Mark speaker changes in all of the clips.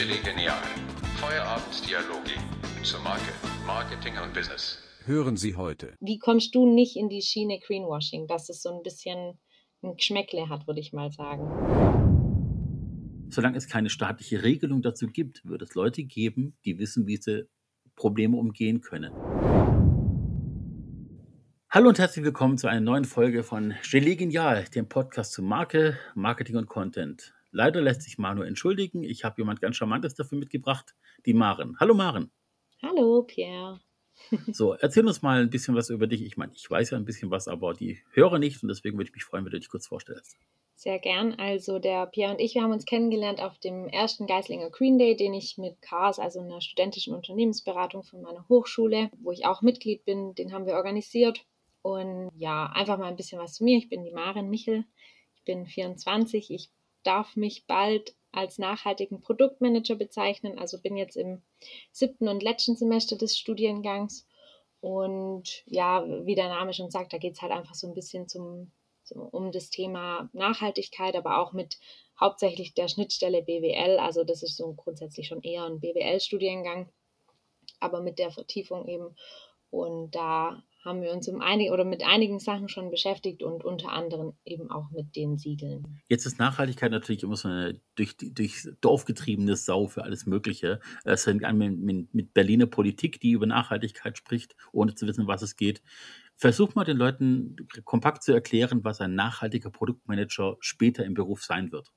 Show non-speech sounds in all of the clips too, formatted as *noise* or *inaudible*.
Speaker 1: Chili Genial. Feierabenddialoge zur Marke, Marketing und Business.
Speaker 2: Hören Sie heute.
Speaker 3: Wie kommst du nicht in die Schiene Greenwashing, dass es so ein bisschen ein Geschmäckle hat, würde ich mal sagen?
Speaker 4: Solange es keine staatliche Regelung dazu gibt, wird es Leute geben, die wissen, wie sie Probleme umgehen können. Hallo und herzlich willkommen zu einer neuen Folge von Gelee Genial, dem Podcast zu Marke, Marketing und Content. Leider lässt sich Manu entschuldigen. Ich habe jemand ganz Charmantes dafür mitgebracht, die Maren. Hallo Maren.
Speaker 3: Hallo Pierre. *laughs*
Speaker 4: So, erzähl uns mal ein bisschen was über dich. Ich meine, ich weiß ja ein bisschen was, aber die höre nicht und deswegen würde ich mich freuen, wenn du dich kurz vorstellst.
Speaker 3: Sehr gern. Also der Pierre und ich, wir haben uns kennengelernt auf dem ersten Geislinger Green Day, den ich mit CARS, also einer studentischen Unternehmensberatung von meiner Hochschule, wo ich auch Mitglied bin, den haben wir organisiert. Und ja, einfach mal ein bisschen was zu mir. Ich bin die Maren Michel. Ich bin 24. Ich darf mich bald als nachhaltigen Produktmanager bezeichnen. Also bin jetzt im siebten und letzten Semester des Studiengangs. Und ja, wie der Name schon sagt, da geht es halt einfach so ein bisschen zum, zum, um das Thema Nachhaltigkeit, aber auch mit hauptsächlich der Schnittstelle BWL. Also das ist so grundsätzlich schon eher ein BWL-Studiengang, aber mit der Vertiefung eben. Und da haben wir uns um einige oder mit einigen Sachen schon beschäftigt und unter anderem eben auch mit den Siegeln.
Speaker 4: Jetzt ist Nachhaltigkeit natürlich immer so eine durch, durch Dorf getriebene Sau für alles Mögliche. Es fängt an mit, mit Berliner Politik, die über Nachhaltigkeit spricht, ohne zu wissen, was es geht. Versuch mal den Leuten kompakt zu erklären, was ein nachhaltiger Produktmanager später im Beruf sein wird.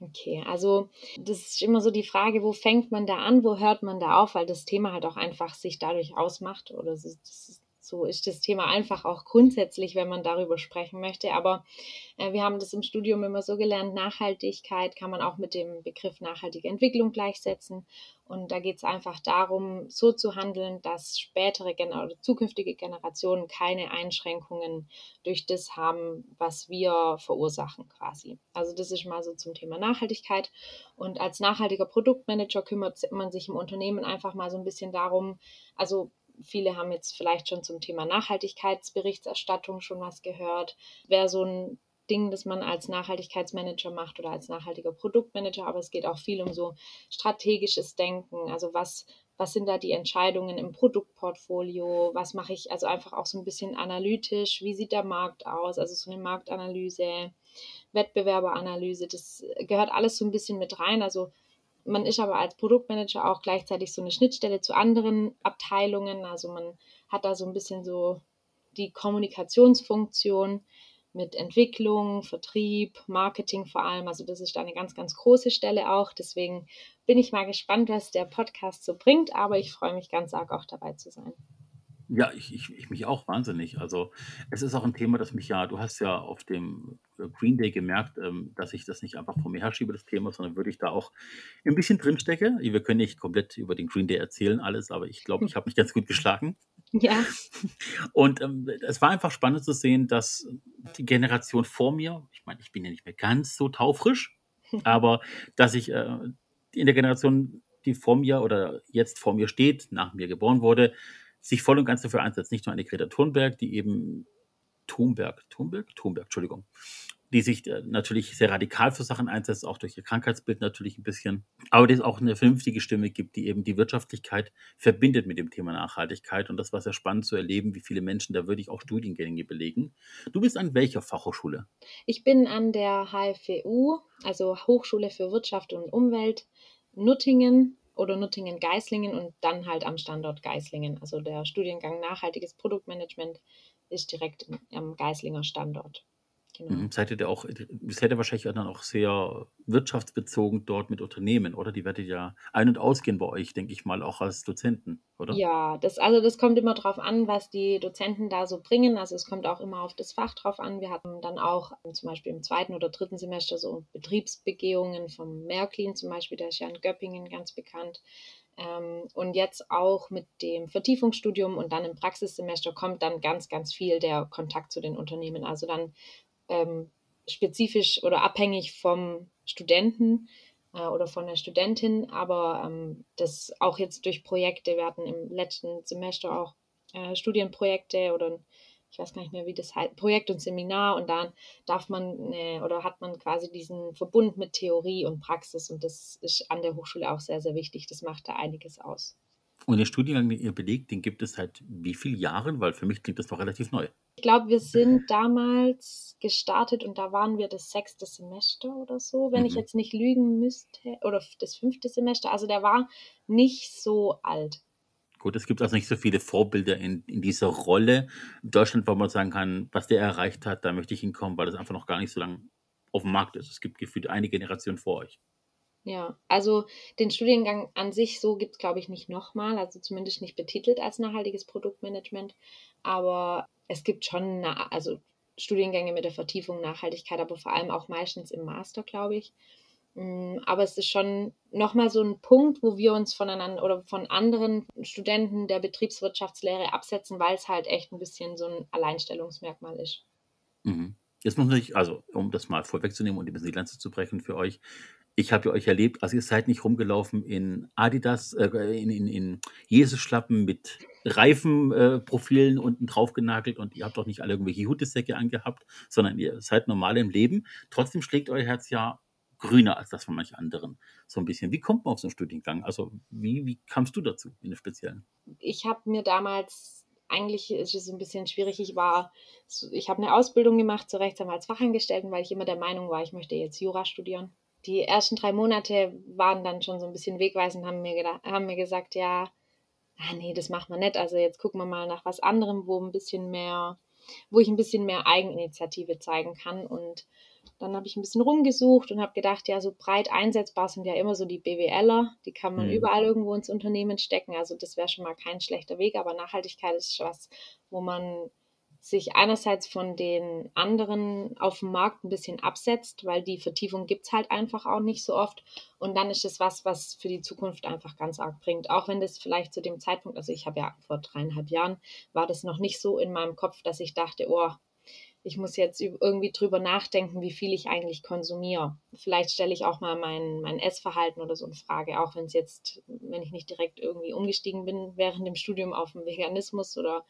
Speaker 3: Okay, also das ist immer so die Frage, wo fängt man da an, wo hört man da auf, weil das Thema halt auch einfach sich dadurch ausmacht oder das so ist das Thema einfach auch grundsätzlich, wenn man darüber sprechen möchte. Aber äh, wir haben das im Studium immer so gelernt, Nachhaltigkeit kann man auch mit dem Begriff nachhaltige Entwicklung gleichsetzen. Und da geht es einfach darum, so zu handeln, dass spätere Gener oder zukünftige Generationen keine Einschränkungen durch das haben, was wir verursachen quasi. Also das ist mal so zum Thema Nachhaltigkeit. Und als nachhaltiger Produktmanager kümmert man sich im Unternehmen einfach mal so ein bisschen darum, also viele haben jetzt vielleicht schon zum Thema Nachhaltigkeitsberichterstattung schon was gehört. Wäre so ein Ding, das man als Nachhaltigkeitsmanager macht oder als nachhaltiger Produktmanager, aber es geht auch viel um so strategisches Denken. Also was, was sind da die Entscheidungen im Produktportfolio? Was mache ich also einfach auch so ein bisschen analytisch? Wie sieht der Markt aus? Also so eine Marktanalyse, Wettbewerberanalyse, das gehört alles so ein bisschen mit rein. Also man ist aber als Produktmanager auch gleichzeitig so eine Schnittstelle zu anderen Abteilungen. Also man hat da so ein bisschen so die Kommunikationsfunktion mit Entwicklung, Vertrieb, Marketing vor allem. Also das ist da eine ganz, ganz große Stelle auch. Deswegen bin ich mal gespannt, was der Podcast so bringt. Aber ich freue mich ganz arg auch dabei zu sein.
Speaker 4: Ja, ich, ich, ich mich auch wahnsinnig. Also es ist auch ein Thema, das mich ja, du hast ja auf dem äh, Green Day gemerkt, ähm, dass ich das nicht einfach vor mir herschiebe, das Thema, sondern würde ich da auch ein bisschen drinstecke. Wir können nicht komplett über den Green Day erzählen, alles, aber ich glaube, ich habe mich *laughs* ganz gut geschlagen.
Speaker 3: Ja.
Speaker 4: Und ähm, es war einfach spannend zu sehen, dass die Generation vor mir, ich meine, ich bin ja nicht mehr ganz so taufrisch, *laughs* aber dass ich äh, in der Generation, die vor mir oder jetzt vor mir steht, nach mir geboren wurde, sich voll und ganz dafür einsetzt. Nicht nur eine Greta Thunberg, die eben Thunberg, Thunberg, Thunberg, Entschuldigung, die sich äh, natürlich sehr radikal für Sachen einsetzt, auch durch ihr Krankheitsbild natürlich ein bisschen, aber die es auch eine vernünftige Stimme gibt, die eben die Wirtschaftlichkeit verbindet mit dem Thema Nachhaltigkeit. Und das war sehr spannend zu erleben, wie viele Menschen da wirklich auch Studiengänge belegen. Du bist an welcher Fachhochschule?
Speaker 3: Ich bin an der HFWU, also Hochschule für Wirtschaft und Umwelt, Nuttingen oder Nuttingen-Geislingen und dann halt am Standort Geislingen. Also der Studiengang Nachhaltiges Produktmanagement ist direkt am Geislinger Standort.
Speaker 4: Genau. Mhm. Seid ihr da auch, seid ihr wahrscheinlich dann auch sehr wirtschaftsbezogen dort mit Unternehmen, oder? Die werdet ja ein- und ausgehen bei euch, denke ich mal, auch als Dozenten, oder?
Speaker 3: Ja, das, also das kommt immer drauf an, was die Dozenten da so bringen. Also es kommt auch immer auf das Fach drauf an. Wir hatten dann auch zum Beispiel im zweiten oder dritten Semester so Betriebsbegehungen vom Märklin zum Beispiel, der ist ja in Göppingen ganz bekannt. Ähm, und jetzt auch mit dem Vertiefungsstudium und dann im Praxissemester kommt dann ganz, ganz viel der Kontakt zu den Unternehmen. Also dann ähm, spezifisch oder abhängig vom Studenten äh, oder von der Studentin, aber ähm, das auch jetzt durch Projekte, wir hatten im letzten Semester auch äh, Studienprojekte oder ich weiß gar nicht mehr, wie das heißt, Projekt und Seminar und dann darf man äh, oder hat man quasi diesen Verbund mit Theorie und Praxis und das ist an der Hochschule auch sehr, sehr wichtig. Das macht da einiges aus.
Speaker 4: Und den Studiengang, den ihr belegt, den gibt es seit wie vielen Jahren? Weil für mich klingt das noch relativ neu.
Speaker 3: Ich glaube, wir sind damals gestartet und da waren wir das sechste Semester oder so, wenn mhm. ich jetzt nicht lügen müsste, oder das fünfte Semester. Also der war nicht so alt.
Speaker 4: Gut, es gibt also nicht so viele Vorbilder in, in dieser Rolle in Deutschland, wo man sagen kann, was der erreicht hat, da möchte ich hinkommen, weil das einfach noch gar nicht so lange auf dem Markt ist. Es gibt gefühlt eine Generation vor euch.
Speaker 3: Ja, also den Studiengang an sich so gibt es, glaube ich, nicht nochmal, also zumindest nicht betitelt als nachhaltiges Produktmanagement. Aber es gibt schon na also Studiengänge mit der Vertiefung Nachhaltigkeit, aber vor allem auch meistens im Master, glaube ich. Mm, aber es ist schon nochmal so ein Punkt, wo wir uns voneinander oder von anderen Studenten der Betriebswirtschaftslehre absetzen, weil es halt echt ein bisschen so ein Alleinstellungsmerkmal ist.
Speaker 4: Mhm. Jetzt muss ich, also um das mal vorwegzunehmen und ein bisschen die Lanze zu brechen für euch, ich habe ja euch erlebt, also ihr seid nicht rumgelaufen in Adidas, äh, in, in, in Jesus-Schlappen mit Reifenprofilen äh, unten drauf genagelt und ihr habt auch nicht alle irgendwelche Hutesäcke angehabt, sondern ihr seid normal im Leben. Trotzdem schlägt euer Herz ja grüner als das von manchen anderen. So ein bisschen. Wie kommt man auf so einen Studiengang? Also wie, wie kamst du dazu in der speziellen?
Speaker 3: Ich habe mir damals eigentlich ist es ein bisschen schwierig. Ich war, ich habe eine Ausbildung gemacht zur Rechtsanwaltsfachangestellten, weil ich immer der Meinung war, ich möchte jetzt Jura studieren die ersten drei Monate waren dann schon so ein bisschen wegweisend, haben mir, gedacht, haben mir gesagt, ja, ah, nee, das machen wir nicht. Also jetzt gucken wir mal nach was anderem, wo ein bisschen mehr, wo ich ein bisschen mehr Eigeninitiative zeigen kann. Und dann habe ich ein bisschen rumgesucht und habe gedacht, ja, so breit einsetzbar sind ja immer so die BWLer, die kann man mhm. überall irgendwo ins Unternehmen stecken. Also das wäre schon mal kein schlechter Weg, aber Nachhaltigkeit ist was, wo man sich einerseits von den anderen auf dem Markt ein bisschen absetzt, weil die Vertiefung gibt es halt einfach auch nicht so oft. Und dann ist es was, was für die Zukunft einfach ganz arg bringt. Auch wenn das vielleicht zu dem Zeitpunkt, also ich habe ja vor dreieinhalb Jahren, war das noch nicht so in meinem Kopf, dass ich dachte, oh, ich muss jetzt irgendwie drüber nachdenken, wie viel ich eigentlich konsumiere. Vielleicht stelle ich auch mal mein, mein Essverhalten oder so in Frage, auch wenn es jetzt, wenn ich nicht direkt irgendwie umgestiegen bin während dem Studium auf den Veganismus oder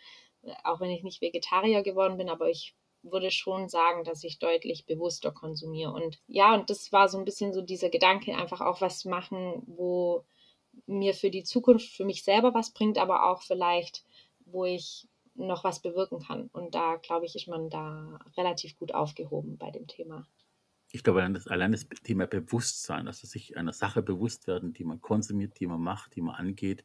Speaker 3: auch wenn ich nicht Vegetarier geworden bin, aber ich würde schon sagen, dass ich deutlich bewusster konsumiere. Und ja, und das war so ein bisschen so dieser Gedanke, einfach auch was machen, wo mir für die Zukunft, für mich selber was bringt, aber auch vielleicht, wo ich noch was bewirken kann. Und da, glaube ich, ist man da relativ gut aufgehoben bei dem Thema.
Speaker 4: Ich glaube, allein das, allein das Thema Bewusstsein, also sich einer Sache bewusst werden, die man konsumiert, die man macht, die man angeht,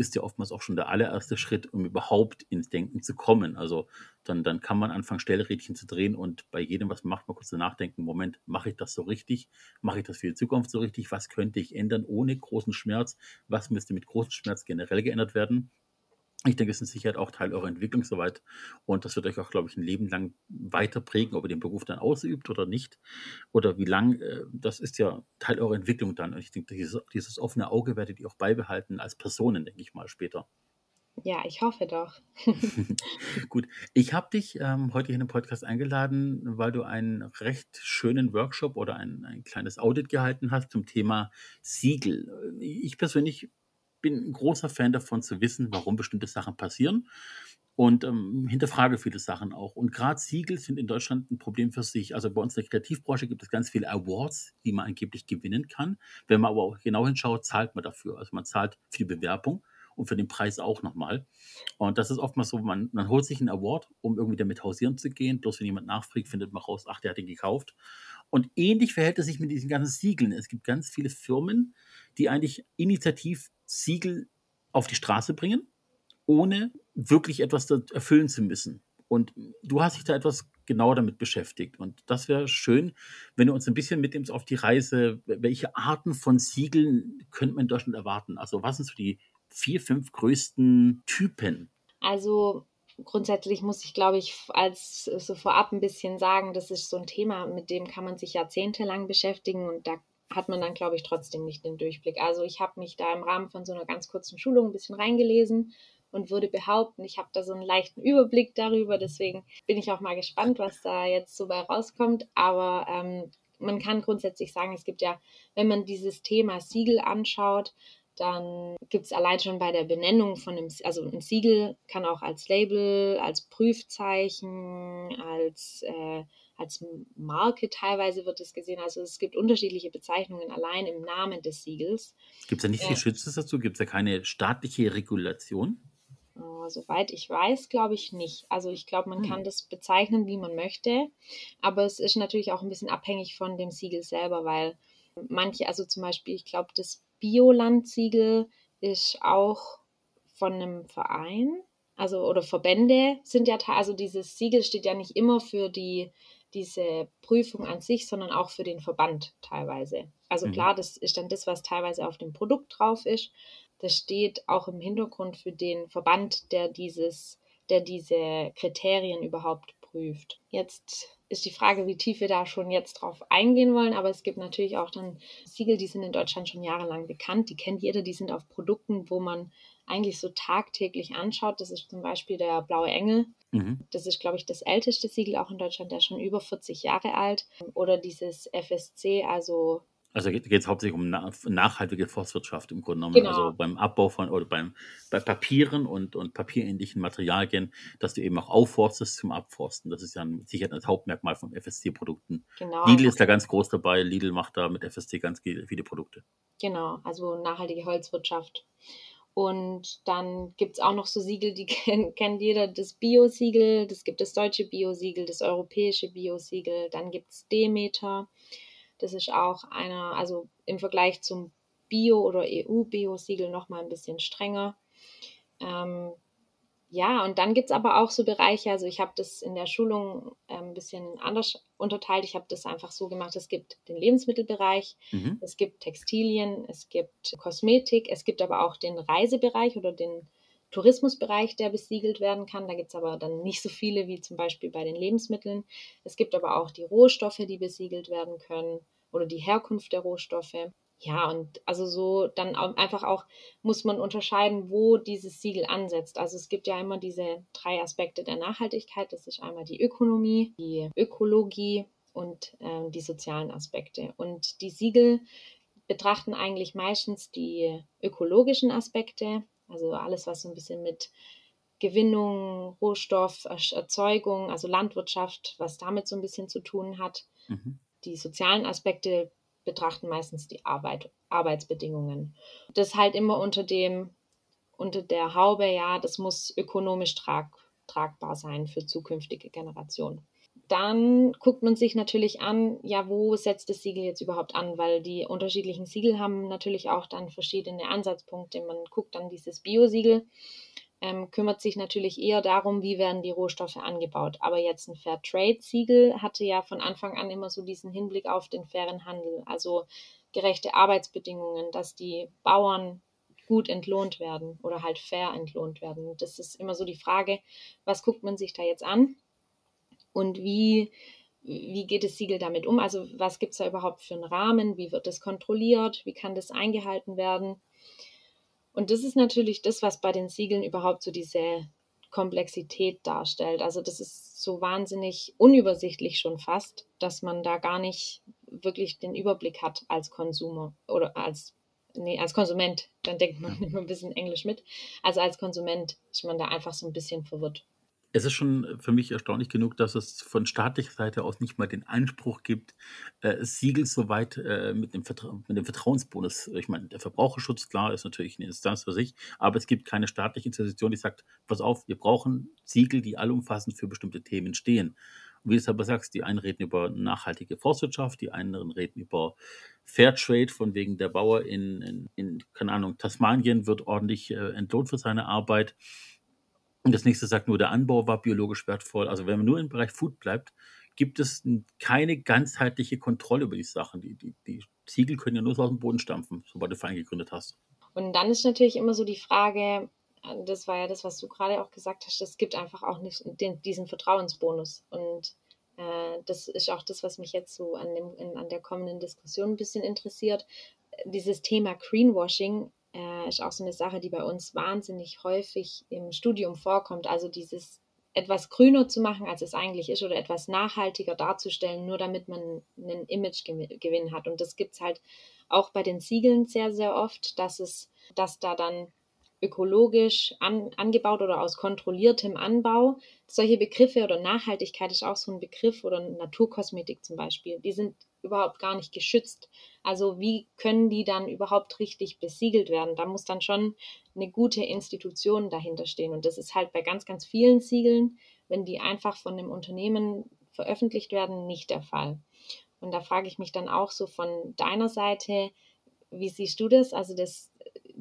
Speaker 4: ist ja oftmals auch schon der allererste Schritt, um überhaupt ins Denken zu kommen. Also dann, dann kann man anfangen, Stellrädchen zu drehen und bei jedem, was man macht, mal kurz nachdenken, Moment, mache ich das so richtig? Mache ich das für die Zukunft so richtig? Was könnte ich ändern ohne großen Schmerz? Was müsste mit großem Schmerz generell geändert werden? Ich denke, es ist Sicherheit auch Teil eurer Entwicklung soweit. Und das wird euch auch, glaube ich, ein Leben lang weiter prägen, ob ihr den Beruf dann ausübt oder nicht. Oder wie lang, äh, das ist ja Teil eurer Entwicklung dann. Und ich denke, dieses, dieses offene Auge werdet ihr auch beibehalten als Personen, denke ich mal, später.
Speaker 3: Ja, ich hoffe doch. *laughs* *laughs*
Speaker 4: Gut, ich habe dich ähm, heute hier in den Podcast eingeladen, weil du einen recht schönen Workshop oder ein, ein kleines Audit gehalten hast zum Thema Siegel. Ich persönlich bin ein großer Fan davon zu wissen, warum bestimmte Sachen passieren und ähm, hinterfrage viele Sachen auch. Und gerade Siegel sind in Deutschland ein Problem für sich. Also bei uns in der Kreativbranche gibt es ganz viele Awards, die man angeblich gewinnen kann. Wenn man aber auch genau hinschaut, zahlt man dafür. Also man zahlt für die Bewerbung und für den Preis auch nochmal. Und das ist oftmals so, man, man holt sich einen Award, um irgendwie damit hausieren zu gehen. Bloß wenn jemand nachfragt, findet man raus, ach, der hat den gekauft. Und ähnlich verhält es sich mit diesen ganzen Siegeln. Es gibt ganz viele Firmen, die eigentlich initiativ Siegel auf die Straße bringen, ohne wirklich etwas erfüllen zu müssen. Und du hast dich da etwas genauer damit beschäftigt. Und das wäre schön, wenn du uns ein bisschen mitnimmst auf die Reise, welche Arten von Siegeln könnte man in Deutschland erwarten? Also was sind so die vier, fünf größten Typen?
Speaker 3: Also grundsätzlich muss ich, glaube ich, als so vorab ein bisschen sagen, das ist so ein Thema, mit dem kann man sich jahrzehntelang beschäftigen und da hat man dann, glaube ich, trotzdem nicht den Durchblick. Also ich habe mich da im Rahmen von so einer ganz kurzen Schulung ein bisschen reingelesen und würde behaupten, ich habe da so einen leichten Überblick darüber. Deswegen bin ich auch mal gespannt, was da jetzt so bei rauskommt. Aber ähm, man kann grundsätzlich sagen, es gibt ja, wenn man dieses Thema Siegel anschaut, Dann gibt es allein schon bei der Benennung von einem, also ein Siegel kann auch als Label, als Prüfzeichen, als, äh, als Marke teilweise wird es gesehen. Also es gibt unterschiedliche Bezeichnungen allein im Namen des Siegels.
Speaker 4: Gibt es da nicht viel
Speaker 3: Äh,
Speaker 4: Schützes dazu? Gibt es da keine staatliche Regulation?
Speaker 3: Äh, Soweit ich weiß, glaube ich nicht. Also ich glaube, man
Speaker 4: Hm.
Speaker 3: kann das bezeichnen, wie man möchte, aber es ist natürlich auch ein bisschen abhängig von dem Siegel selber, weil manche, also zum Beispiel, ich glaube, das Bioland-Siegel ist auch von einem Verein, also oder Verbände sind ja, also dieses Siegel steht ja nicht immer für die diese Prüfung an sich, sondern auch für den Verband teilweise. Also
Speaker 4: Mhm.
Speaker 3: klar, das ist dann das, was teilweise auf dem Produkt drauf ist. Das steht auch im Hintergrund für den Verband, der dieses, der diese Kriterien überhaupt prüft. Jetzt ist die Frage, wie tief wir da schon jetzt drauf eingehen wollen, aber es gibt natürlich auch dann Siegel, die sind in Deutschland schon jahrelang bekannt, die kennt jeder, die sind auf Produkten, wo man eigentlich so tagtäglich anschaut. Das ist zum Beispiel der Blaue Engel.
Speaker 4: Mhm.
Speaker 3: Das ist, glaube ich, das älteste Siegel auch in Deutschland, der ist schon über 40 Jahre alt. Oder dieses FSC, also
Speaker 4: Also geht es hauptsächlich um na nachhaltige Forstwirtschaft im Grunde genommen.
Speaker 3: Genau.
Speaker 4: Also beim Abbau von oder beim, bei Papieren und, und papierähnlichen Materialien, dass du eben auch aufforstest zum Abforsten. Das ist ja ein, sicher das Hauptmerkmal von FSC-Produkten.
Speaker 3: genau,
Speaker 4: Lidl ist da ganz groß dabei. Lidl macht da mit FSC ganz viele Produkte.
Speaker 3: genau, also nachhaltige Holzwirtschaft. Und dann gibt es auch noch so Siegel, die *laughs* kennt, jeder, das Bio-Siegel, das gibt das deutsche Bio-Siegel, das europäische Bio-Siegel, dann gibt es Demeter. Das ist auch einer, also im Vergleich zum Bio- oder EU-Bio-Siegel nochmal ein bisschen strenger. Ähm, ja, und dann gibt es aber auch so Bereiche, also ich habe das in der Schulung äh, ein bisschen anders unterteilt. Ich habe das einfach so gemacht, es gibt den Lebensmittelbereich,
Speaker 4: Mhm.
Speaker 3: es gibt Textilien, es gibt Kosmetik, es gibt aber auch den Reisebereich oder den Tourismusbereich, der besiegelt werden kann. Da gibt es aber dann nicht so viele wie zum Beispiel bei den Lebensmitteln. Es gibt aber auch die Rohstoffe, die besiegelt werden können oder die Herkunft der Rohstoffe. Ja, und also so dann auch einfach auch muss man unterscheiden, wo dieses Siegel ansetzt. Also es gibt ja immer diese drei Aspekte der Nachhaltigkeit. Das ist einmal die Ökonomie, die Ökologie und ähm, die sozialen Aspekte. Und die Siegel betrachten eigentlich meistens die ökologischen Aspekte, also alles, was so ein bisschen mit Gewinnung, Rohstoff, Erzeugung, also Landwirtschaft, was damit so ein bisschen zu tun hat.
Speaker 4: Mhm.
Speaker 3: Die sozialen Aspekte betrachten meistens die Arbeit, Arbeitsbedingungen. Das halt immer unter dem, unter der Haube, ja, das muss ökonomisch trag, tragbar sein für zukünftige Generationen. Dann guckt man sich natürlich an, ja, wo setzt das Siegel jetzt überhaupt an, weil die unterschiedlichen Siegel haben natürlich auch dann verschiedene Ansatzpunkte. Man guckt dann dieses Bio-Siegel, ähm, kümmert sich natürlich eher darum, wie werden die Rohstoffe angebaut. Aber jetzt ein Fairtrade-Siegel hatte ja von Anfang an immer so diesen Hinblick auf den fairen Handel, also gerechte Arbeitsbedingungen, dass die Bauern gut entlohnt werden oder halt fair entlohnt werden. Das ist immer so die Frage, was guckt man sich da jetzt an und wie, wie geht das Siegel damit um? Also was gibt es da überhaupt für einen Rahmen? Wie wird das kontrolliert? Wie kann das eingehalten werden? Und das ist natürlich das, was bei den Siegeln überhaupt so diese Komplexität darstellt. Also das ist so wahnsinnig unübersichtlich schon fast, dass man da gar nicht wirklich den Überblick hat als Konsumer oder als nee, als Konsument. Dann denkt man *laughs* immer ein bisschen Englisch mit. Also als Konsument ist man da einfach so ein bisschen verwirrt.
Speaker 4: Es ist schon für mich erstaunlich genug, dass es von staatlicher Seite aus nicht mal den Anspruch gibt, äh, Siegel soweit äh, mit, dem mit dem Vertrauensbonus. Ich meine, der Verbraucherschutz, klar, ist natürlich eine Instanz für sich, aber es gibt keine staatliche Institution, die sagt, pass auf, wir brauchen Siegel, die allumfassend für bestimmte Themen stehen. Und wie du es aber sagst, die einen reden über nachhaltige Forstwirtschaft, die anderen reden über Fairtrade, von wegen der Bauer in, in, in keine Ahnung, Tasmanien wird ordentlich äh, entlohnt für seine Arbeit. Und das nächste sagt nur, der Anbau war biologisch wertvoll. Also wenn man nur im Bereich Food bleibt, gibt es keine ganzheitliche Kontrolle über die Sachen. Die, die, die Siegel können ja nur aus dem Boden stampfen, sobald du Verein gegründet hast.
Speaker 3: Und dann ist natürlich immer so die Frage, das war ja das, was du gerade auch gesagt hast, es gibt einfach auch nicht den, diesen Vertrauensbonus. Und äh, das ist auch das, was mich jetzt so an, dem, in, an der kommenden Diskussion ein bisschen interessiert. Dieses Thema Greenwashing äh, ist auch so eine Sache, die bei uns wahnsinnig häufig im Studium vorkommt. Also dieses etwas grüner zu machen, als es eigentlich ist, oder etwas nachhaltiger darzustellen, nur damit man einen Imagegewinn hat. Und das gibt es halt auch bei den Siegeln sehr, sehr oft, dass es, dass da dann ökologisch an, angebaut oder aus kontrolliertem Anbau. Solche Begriffe oder Nachhaltigkeit ist auch so ein Begriff oder Naturkosmetik zum Beispiel. Die sind überhaupt gar nicht geschützt. Also wie können die dann überhaupt richtig besiegelt werden? Da muss dann schon eine gute Institution dahinter stehen. Und das ist halt bei ganz, ganz vielen Siegeln, wenn die einfach von einem Unternehmen veröffentlicht werden, nicht der Fall. Und da frage ich mich dann auch so von deiner Seite, wie siehst du das? Also das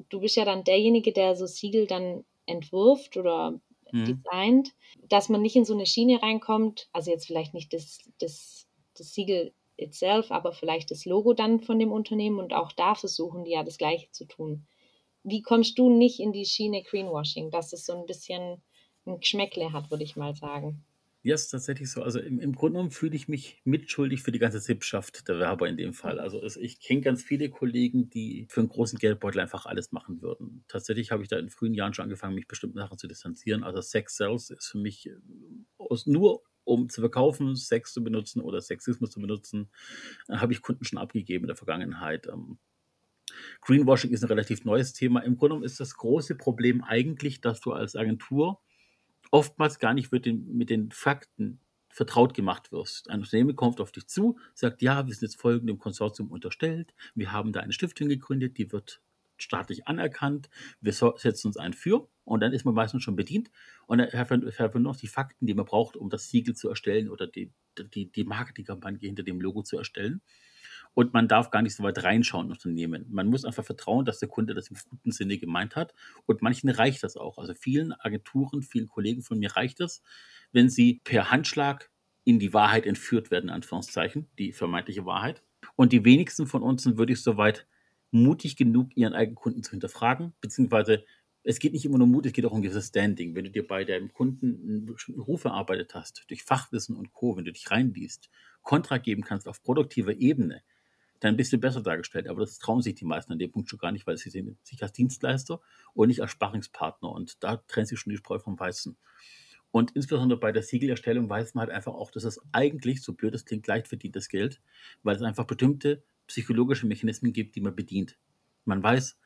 Speaker 3: du bist ja dann derjenige, der so Siegel dann entwirft oder mhm. designt, dass man nicht in so eine Schiene reinkommt, also jetzt vielleicht nicht das, das, das Siegel itself, aber vielleicht das Logo dann von dem Unternehmen und auch da versuchen die ja das Gleiche zu tun. Wie kommst du nicht in die Schiene Greenwashing, dass es so ein bisschen ein Geschmäckle hat, würde ich mal sagen?
Speaker 4: Ja, ist tatsächlich so. Also im, im Grunde genommen fühle ich mich mitschuldig für die ganze Sippschaft der Werber in dem Fall. Also es, ich kenne ganz viele Kollegen, die für einen großen Geldbeutel einfach alles machen würden. Tatsächlich habe ich da in frühen Jahren schon angefangen, mich bestimmten Sachen zu distanzieren. Also Sex Sales ist für mich äh, aus, nur um zu verkaufen, Sex zu benutzen oder Sexismus zu benutzen, äh, habe ich Kunden schon abgegeben in der Vergangenheit. Ähm, Greenwashing ist ein relativ neues Thema. Im Grunde genommen ist das große Problem eigentlich, dass du als Agentur oftmals gar nicht mit den, mit den Fakten vertraut gemacht wirst. Ein Unternehmen kommt auf dich zu, sagt, ja, wir sind jetzt folgendem Konsortium unterstellt, wir haben da eine Stiftung gegründet, die wird staatlich anerkannt, wir setzen uns ein für und dann ist man meistens schon bedient und dann hat man noch die Fakten, die man braucht, um das Siegel zu erstellen oder die, die, die Marketingkampagne hinter dem Logo zu erstellen. Und man darf gar nicht so weit reinschauen in Unternehmen. Man muss einfach vertrauen, dass der Kunde das im guten Sinne gemeint hat. Und manchen reicht das auch. Also vielen Agenturen, vielen Kollegen von mir reicht es, wenn sie per Handschlag in die Wahrheit entführt werden, Anführungszeichen, die vermeintliche Wahrheit. Und die wenigsten von uns sind wirklich so weit mutig genug, ihren eigenen Kunden zu hinterfragen, beziehungsweise es geht nicht immer nur Mut, es geht auch um gewisses Standing. Wenn du dir bei deinem Kunden einen bestimmten Ruf erarbeitet hast, durch Fachwissen und Co., wenn du dich reinliest, Kontra geben kannst auf produktiver Ebene, dann bist du besser dargestellt. Aber das trauen sich die meisten an dem Punkt schon gar nicht, weil sie sehen sich als Dienstleister und nicht als Sparringspartner. Und da trennt sich schon die Spreu vom Weißen. Und insbesondere bei der Siegelerstellung weiß man halt einfach auch, dass es eigentlich, so blöd es klingt, leicht verdientes Geld, weil es einfach bestimmte psychologische Mechanismen gibt, die man bedient. Man weiß,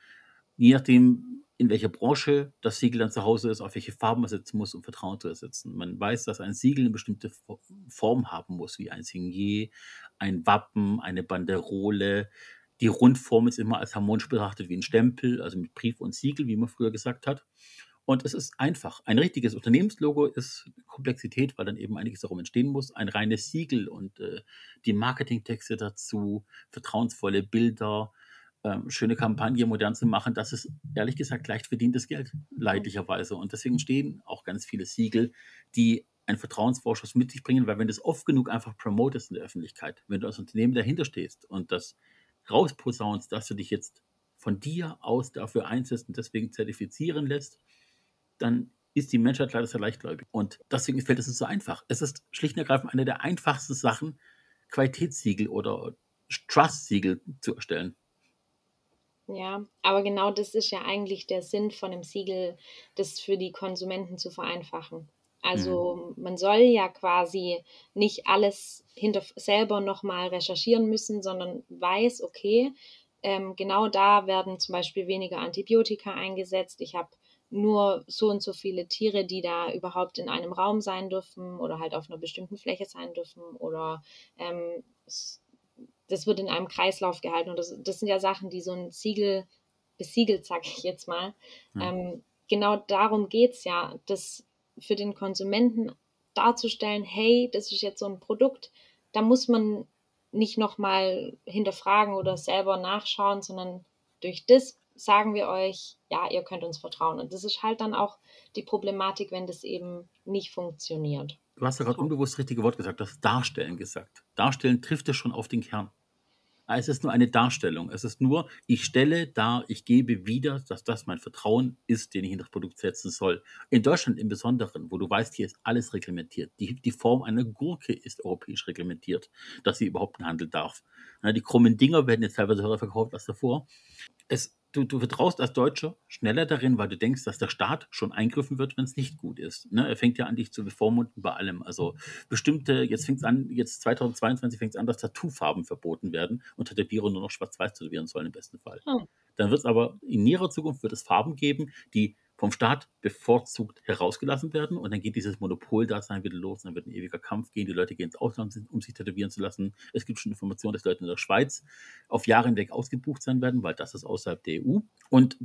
Speaker 4: je nachdem, in welcher Branche das Siegel dann zu Hause ist, auf welche Farben man setzen muss, um Vertrauen zu ersetzen. Man weiß, dass ein Siegel eine bestimmte Form haben muss, wie ein Signier, ein Wappen, eine Banderole. Die Rundform ist immer als harmonisch betrachtet wie ein Stempel, also mit Brief und Siegel, wie man früher gesagt hat. Und es ist einfach. Ein richtiges Unternehmenslogo ist Komplexität, weil dann eben einiges darum entstehen muss. Ein reines Siegel und äh, die Marketingtexte dazu, vertrauensvolle Bilder, ähm, schöne Kampagne modern zu machen, das ist ehrlich gesagt leicht verdientes Geld, leidlicherweise. Und deswegen stehen auch ganz viele Siegel, die einen Vertrauensvorschuss mit sich bringen, weil wenn du es oft genug einfach promotest in der Öffentlichkeit, wenn du als Unternehmen dahinter stehst und das rausposaunst, dass du dich jetzt von dir aus dafür einsetzt und deswegen zertifizieren lässt, dann ist die Menschheit leider sehr leichtgläubig. Und deswegen fällt es uns so einfach. Es ist schlicht und ergreifend eine der einfachsten Sachen, Qualitätssiegel oder Trust-Siegel zu erstellen.
Speaker 3: Ja, aber genau das ist ja eigentlich der Sinn von dem Siegel, das für die Konsumenten zu vereinfachen. Also mhm. man soll ja quasi nicht alles hinter selber nochmal recherchieren müssen, sondern weiß, okay, ähm, genau da werden zum Beispiel weniger Antibiotika eingesetzt. Ich habe nur so und so viele Tiere, die da überhaupt in einem Raum sein dürfen oder halt auf einer bestimmten Fläche sein dürfen oder ähm, das wird in einem Kreislauf gehalten. Und das, das sind ja Sachen, die so ein Siegel besiegelt, sag ich jetzt mal. Ja. Ähm, genau darum geht es ja, das für den Konsumenten darzustellen, hey, das ist jetzt so ein Produkt, da muss man nicht nochmal hinterfragen oder selber nachschauen, sondern durch das sagen wir euch, ja, ihr könnt uns vertrauen. Und das ist halt dann auch die Problematik, wenn das eben nicht funktioniert.
Speaker 4: Du hast ja gerade unbewusst das richtige Wort gesagt, das Darstellen gesagt. Darstellen trifft es schon auf den Kern. Es ist nur eine Darstellung. Es ist nur, ich stelle dar, ich gebe wieder, dass das mein Vertrauen ist, den ich in das Produkt setzen soll. In Deutschland im Besonderen, wo du weißt, hier ist alles reglementiert. Die, die Form einer Gurke ist europäisch reglementiert, dass sie überhaupt in Handel darf. Die krummen Dinger werden jetzt teilweise höher verkauft als davor. Es du, du vertraust als Deutscher schneller darin, weil du denkst, dass der Staat schon eingriffen wird, wenn es nicht gut ist. Ne? Er fängt ja an, dich zu bevormunden bei allem. Also bestimmte, jetzt fängt es an, jetzt 2022 fängt es an, dass Tattoofarben verboten werden und Tätowierer nur noch schwarz-weiß tätowieren sollen im besten Fall.
Speaker 3: Hm.
Speaker 4: Dann wird es aber in näherer Zukunft wird es Farben geben, die vom Staat bevorzugt herausgelassen werden und dann geht dieses Monopoldasein wieder los, dann wird ein ewiger Kampf gehen, die Leute gehen ins Ausland, um sich tätowieren zu lassen. Es gibt schon Informationen, dass Leute in der Schweiz auf Jahre hinweg ausgebucht sein werden, weil das ist außerhalb der EU und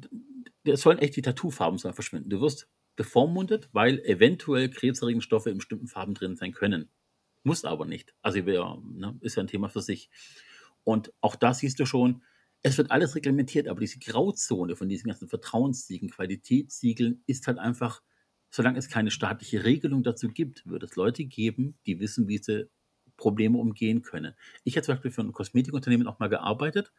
Speaker 4: es sollen echt die Tattoofarben sollen verschwinden. Du wirst bevormundet, weil eventuell krebserregende Stoffe in bestimmten Farben drin sein können. Muss aber nicht. Also ne, ist ja ein Thema für sich. Und auch da siehst du schon, es wird alles reglementiert, aber diese Grauzone von diesen ganzen Vertrauenssiegeln, Qualitätssiegeln ist halt einfach, solange es keine staatliche Regelung dazu gibt, wird es Leute geben, die wissen, wie sie Probleme umgehen können. Ich habe zum Beispiel für ein Kosmetikunternehmen auch mal gearbeitet.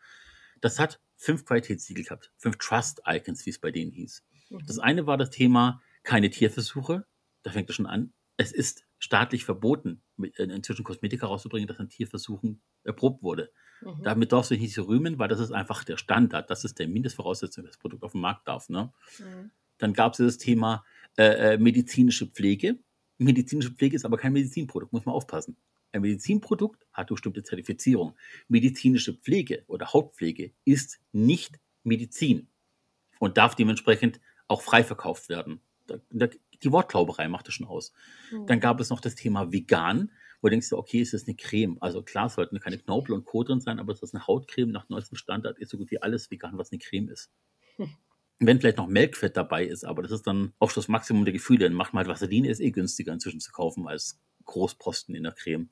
Speaker 4: Das hat fünf Qualitätssiegel gehabt, fünf Trust-Icons, wie es bei denen hieß. Mhm. Das eine war das Thema keine Tierversuche. Da fängt es schon an. Es ist staatlich verboten, äh, inzwischen Kosmetika rauszubringen, das an Tierversuchen erprobt wurde. Mhm. Damit darfst du dich nicht so rühmen, weil das ist einfach der Standard. Das ist der Mindestvoraussetzung, dass das Produkt auf den Markt darf. Ne? Mhm. Dann gab es das Thema äh, äh, medizinische Pflege. Medizinische Pflege ist aber kein Medizinprodukt, muss man aufpassen. Ein Medizinprodukt hat eine bestimmte Zertifizierung. Medizinische Pflege oder Hautpflege ist nicht Medizin und darf dementsprechend auch frei verkauft werden. Da, da, die Wortklauberei macht das schon aus. Mhm. Dann gab es noch das Thema vegan wo du denkst, okay, ist das eine Creme? Also klar sollten keine Knorpel und Co. drin sein, aber es ist eine Hautcreme nach neuestem Standard, ist so gut wie alles vegan, was eine Creme ist. Hm. *laughs* Wenn vielleicht noch Melkfett dabei ist, aber das ist dann auch schon das Maximum der Gefühle, dann macht man halt Vaseline, ist eh günstiger inzwischen zu kaufen als Großposten in der Creme.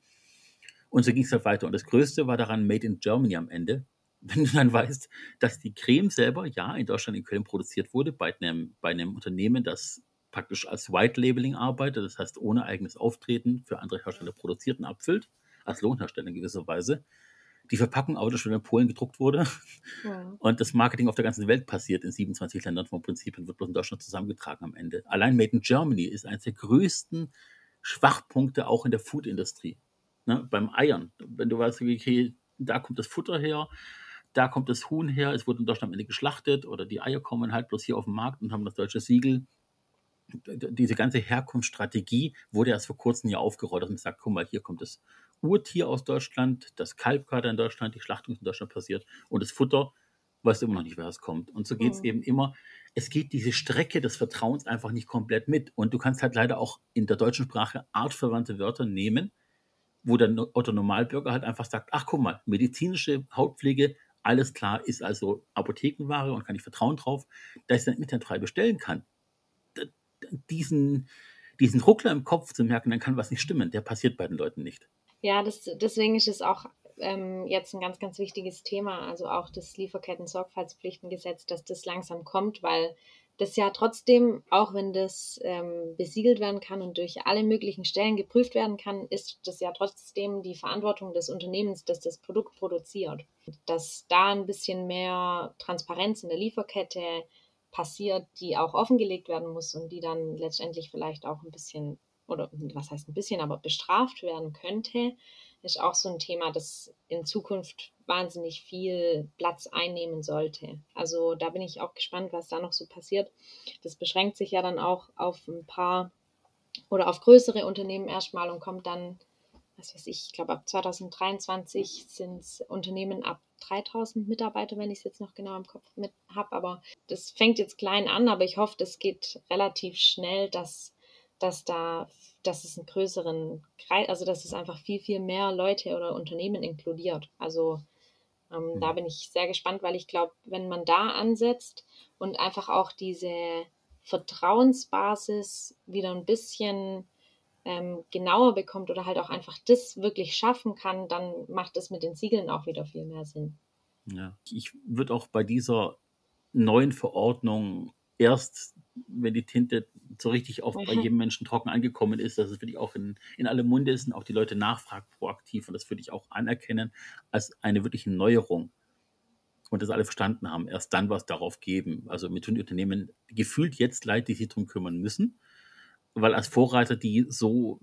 Speaker 4: Und so ging es halt weiter. Und das Größte war daran Made in Germany am Ende. *laughs* Wenn du dann weißt, dass die Creme selber, ja, in Deutschland in Köln produziert wurde, bei einem, bei einem Unternehmen, das praktisch als White Labeling arbeitet, das heißt ohne eigenes Auftreten für andere Hersteller produziert und abfüllt, als Lohnhersteller in gewisser Weise. Die Verpackung aber schon in Polen gedruckt wurde ja. und das Marketing auf der ganzen Welt passiert in 27 Ländern vom Prinzip und wird bloß in Deutschland zusammengetragen am Ende. Allein Made in Germany ist eines der größten Schwachpunkte auch in der Foodindustrie. Ne, beim Eiern. Wenn du weißt, okay, da kommt das Futter her, da kommt das Huhn her, es wurde in Deutschland am Ende geschlachtet oder die Eier kommen halt bloß hier auf den Markt und haben das deutsche Siegel diese ganze Herkunftsstrategie wurde erst vor kurzem ja aufgerollt, dass man sagt, guck mal, hier kommt das Urtier aus Deutschland, das Kalb gerade in Deutschland, die Schlachtung ist in Deutschland passiert und das Futter weißt du immer noch nicht, wer es kommt. Und so geht es mhm. eben immer. Es geht diese Strecke des Vertrauens einfach nicht komplett mit. Und du kannst halt leider auch in der deutschen Sprache artverwandte Wörter nehmen, wo der Otto Normalbürger halt einfach sagt, ach guck mal, medizinische Hautpflege, alles klar, ist also Apothekenware und kann ich vertrauen drauf, dass ich dann Internet frei bestellen kann diesen, diesen Ruckler im Kopf zu merken, dann kann was nicht stimmen. Der passiert bei den Leuten nicht.
Speaker 3: Ja, das, deswegen ist es auch ähm, jetzt ein ganz, ganz wichtiges Thema, also auch das Lieferketten-Sorgfaltspflichtengesetz, dass das langsam kommt, weil das ja trotzdem, auch wenn das ähm, besiegelt werden kann und durch alle möglichen Stellen geprüft werden kann, ist das ja trotzdem die Verantwortung des Unternehmens, das das Produkt produziert. Dass da ein bisschen mehr Transparenz in der Lieferkette passiert, die auch offengelegt werden muss und die dann letztendlich vielleicht auch ein bisschen, oder was heißt ein bisschen, aber bestraft werden könnte, ist auch so ein Thema, das in Zukunft wahnsinnig viel Platz einnehmen sollte. Also da bin ich auch gespannt, was da noch so passiert. Das beschränkt sich ja dann auch auf ein paar oder auf größere Unternehmen erstmal und kommt dann was weiß ich, ich glaube ab 2023 sind es Unternehmen ab 3000 Mitarbeiter, wenn ich es jetzt noch genau im Kopf mit habe. Aber das fängt jetzt klein an, aber ich hoffe, das geht relativ schnell, dass, dass da, dass es einen größeren Kreis, also dass es einfach viel, viel mehr Leute oder Unternehmen inkludiert. Also ähm, mhm. da bin ich sehr gespannt, weil ich glaube, wenn man da ansetzt und einfach auch diese Vertrauensbasis wieder ein bisschen ähm, genauer bekommt oder halt auch einfach das wirklich schaffen kann, dann macht es mit den Siegeln auch wieder viel mehr Sinn.
Speaker 4: Ja, ich würde auch bei dieser neuen Verordnung erst, wenn die Tinte so richtig auch mhm. bei jedem Menschen trocken angekommen ist, dass es wirklich auch in, in alle Munde ist und auch die Leute nachfragen proaktiv und das würde ich auch anerkennen als eine wirkliche Neuerung und das alle verstanden haben, erst dann was darauf geben. Also mit Unternehmen gefühlt jetzt leid, die sich darum kümmern müssen weil als Vorreiter die so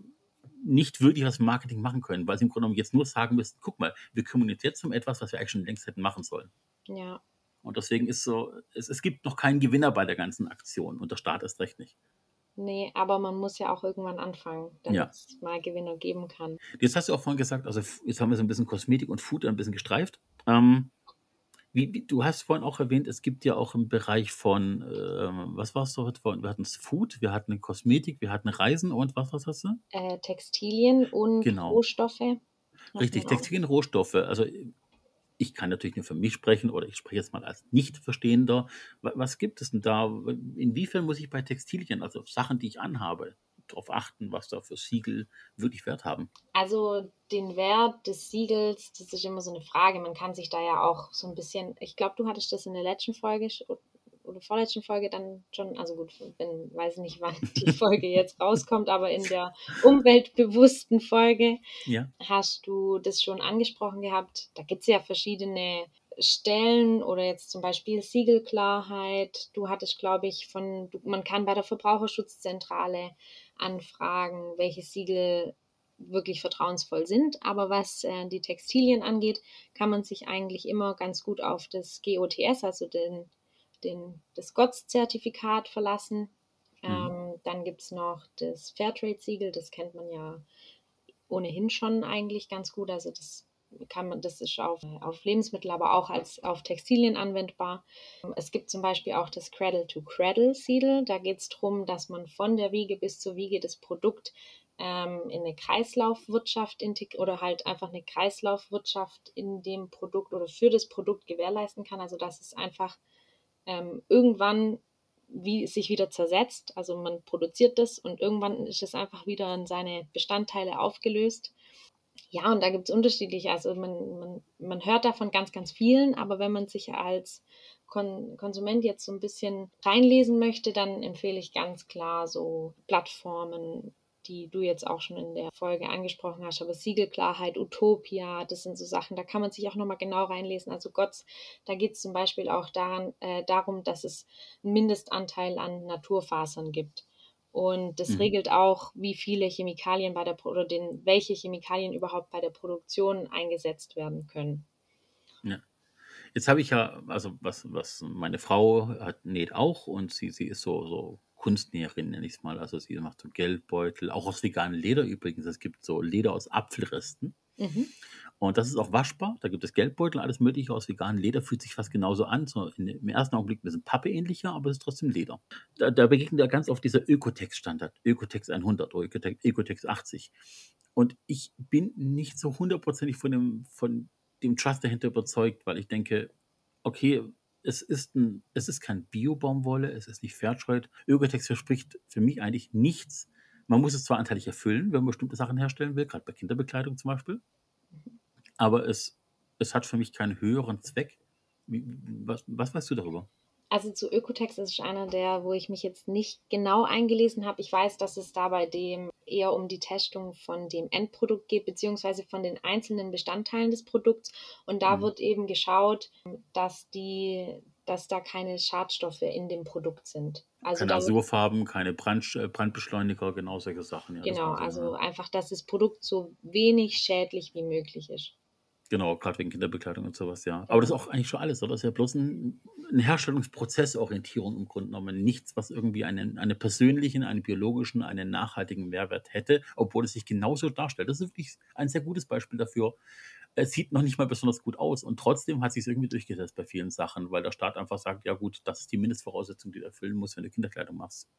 Speaker 4: nicht wirklich was Marketing machen können, weil sie im Grunde genommen jetzt nur sagen müssen, guck mal, wir kümmern uns jetzt um etwas, was wir eigentlich schon längst hätten machen sollen.
Speaker 3: Ja.
Speaker 4: Und deswegen ist so, es, es gibt noch keinen Gewinner bei der ganzen Aktion und der Staat ist recht nicht.
Speaker 3: Nee, aber man muss ja auch irgendwann anfangen, damit
Speaker 4: Ja.
Speaker 3: es mal Gewinner geben kann.
Speaker 4: Jetzt hast du auch vorhin gesagt, also jetzt haben wir so ein bisschen Kosmetik und Food ein bisschen gestreift. Ähm, wie, wie, du hast vorhin auch erwähnt, es gibt ja auch im Bereich von, ähm, was war es so? vorhin? Wir hatten Food, wir hatten Kosmetik, wir hatten Reisen und was, was hast du?
Speaker 3: Äh, Textilien und
Speaker 4: Genau.
Speaker 3: Rohstoffe.
Speaker 4: Richtig. Textilien, Rohstoffe. Also ich kann natürlich nur für mich sprechen oder ich spreche jetzt mal als Nicht-Verstehender. Wa- Was gibt es denn da? Inwiefern muss ich bei Textilien, also Sachen, die ich anhabe, darauf achten, was da für Siegel wirklich Wert haben?
Speaker 3: Also den Wert des Siegels, das ist immer so eine Frage. Man kann sich da ja auch so ein bisschen, ich glaube, du hattest das in der letzten Folge oder vorletzten Folge dann schon, also gut, wenn, weiß nicht, wann die *laughs* Folge jetzt rauskommt, aber in der umweltbewussten Folge
Speaker 4: Ja.
Speaker 3: hast du das schon angesprochen gehabt. Da gibt es ja verschiedene Stellen oder jetzt zum Beispiel Siegelklarheit. Du hattest, glaube ich, von, man kann bei der Verbraucherschutzzentrale anfragen, welche Siegel wirklich vertrauensvoll sind. Aber was äh, die Textilien angeht, kann man sich eigentlich immer ganz gut auf das GOTS, also den, den, das GOTS-Zertifikat verlassen.
Speaker 4: Mhm.
Speaker 3: Ähm, dann gibt es noch das Fairtrade-Siegel, das kennt man ja ohnehin schon eigentlich ganz gut. Also das kann man, das ist auf, auf Lebensmittel, aber auch als auf Textilien anwendbar. Es gibt zum Beispiel auch das Cradle-to-Cradle-Siegel. Da geht es darum, dass man von der Wiege bis zur Wiege das Produkt ähm, in eine Kreislaufwirtschaft oder halt einfach eine Kreislaufwirtschaft in dem Produkt oder für das Produkt gewährleisten kann. Also dass es einfach ähm, irgendwann wie sich wieder zersetzt. Also man produziert das und irgendwann ist es einfach wieder in seine Bestandteile aufgelöst. Ja, und da gibt es unterschiedliche. Also man, man, man hört davon ganz, ganz vielen, aber wenn man sich als Kon Konsument jetzt so ein bisschen reinlesen möchte, dann empfehle ich ganz klar so Plattformen, die du jetzt auch schon in der Folge angesprochen hast, aber Siegelklarheit, Utopia, das sind so Sachen, da kann man sich auch nochmal genau reinlesen. Also Gott, da geht es zum Beispiel auch daran, äh, darum, dass es einen Mindestanteil an Naturfasern gibt. Und das
Speaker 4: Mhm.
Speaker 3: regelt auch, wie viele Chemikalien bei der oder den, welche Chemikalien überhaupt bei der Produktion eingesetzt werden können.
Speaker 4: Ja. Jetzt habe ich ja, also was, was meine Frau hat, näht auch und sie, sie ist so, so Kunstnäherin, nenne ich es mal. Also sie macht so Geldbeutel, auch aus veganem Leder übrigens. Es gibt so Leder aus Apfelresten.
Speaker 3: Mhm.
Speaker 4: Und das ist auch waschbar. Da gibt es Geldbeutel, alles Mögliche aus veganem Leder. Fühlt sich fast genauso an. So Im ersten Augenblick ein bisschen Pappe ähnlicher, aber es ist trotzdem Leder. Da, da begegnet ja ganz oft dieser Ökotex-Standard. Ökotex 100 oder Ökotex 80. Und ich bin nicht so hundertprozentig von dem, von dem Trust dahinter überzeugt, weil ich denke, okay, es ist, ein, es ist kein Bio-Baumwolle, es ist nicht Fairtrade. Ökotex verspricht für mich eigentlich nichts. Man muss es zwar anteilig erfüllen, wenn man bestimmte Sachen herstellen will, gerade bei Kinderbekleidung zum Beispiel, aber es, es hat für mich keinen höheren Zweck. Was, was weißt du darüber?
Speaker 3: Also zu Ökotex ist einer der, wo ich mich jetzt nicht genau eingelesen habe. Ich weiß, dass es da bei dem eher um die Testung von dem Endprodukt geht, beziehungsweise von den einzelnen Bestandteilen des Produkts. Und da
Speaker 4: Mhm.
Speaker 3: wird eben geschaut, dass die, dass da keine Schadstoffe in dem Produkt sind. Also
Speaker 4: keine Azurfarben, keine Brand, Brandbeschleuniger, genau solche Sachen. Ja,
Speaker 3: Genau, also einfach, dass das Produkt so wenig schädlich wie möglich ist.
Speaker 4: Genau, gerade wegen Kinderbekleidung und sowas, ja. Aber das ist auch eigentlich schon alles, oder? Das ist ja bloß ein, eine Herstellungsprozessorientierung im Grunde genommen. Nichts, was irgendwie einen, einen persönlichen, einen biologischen, einen nachhaltigen Mehrwert hätte, obwohl es sich genauso darstellt. Das ist wirklich ein sehr gutes Beispiel dafür. Es sieht noch nicht mal besonders gut aus und trotzdem hat sich irgendwie durchgesetzt bei vielen Sachen, weil der Staat einfach sagt, ja gut, das ist die Mindestvoraussetzung, die du erfüllen musst, wenn du Kinderkleidung machst.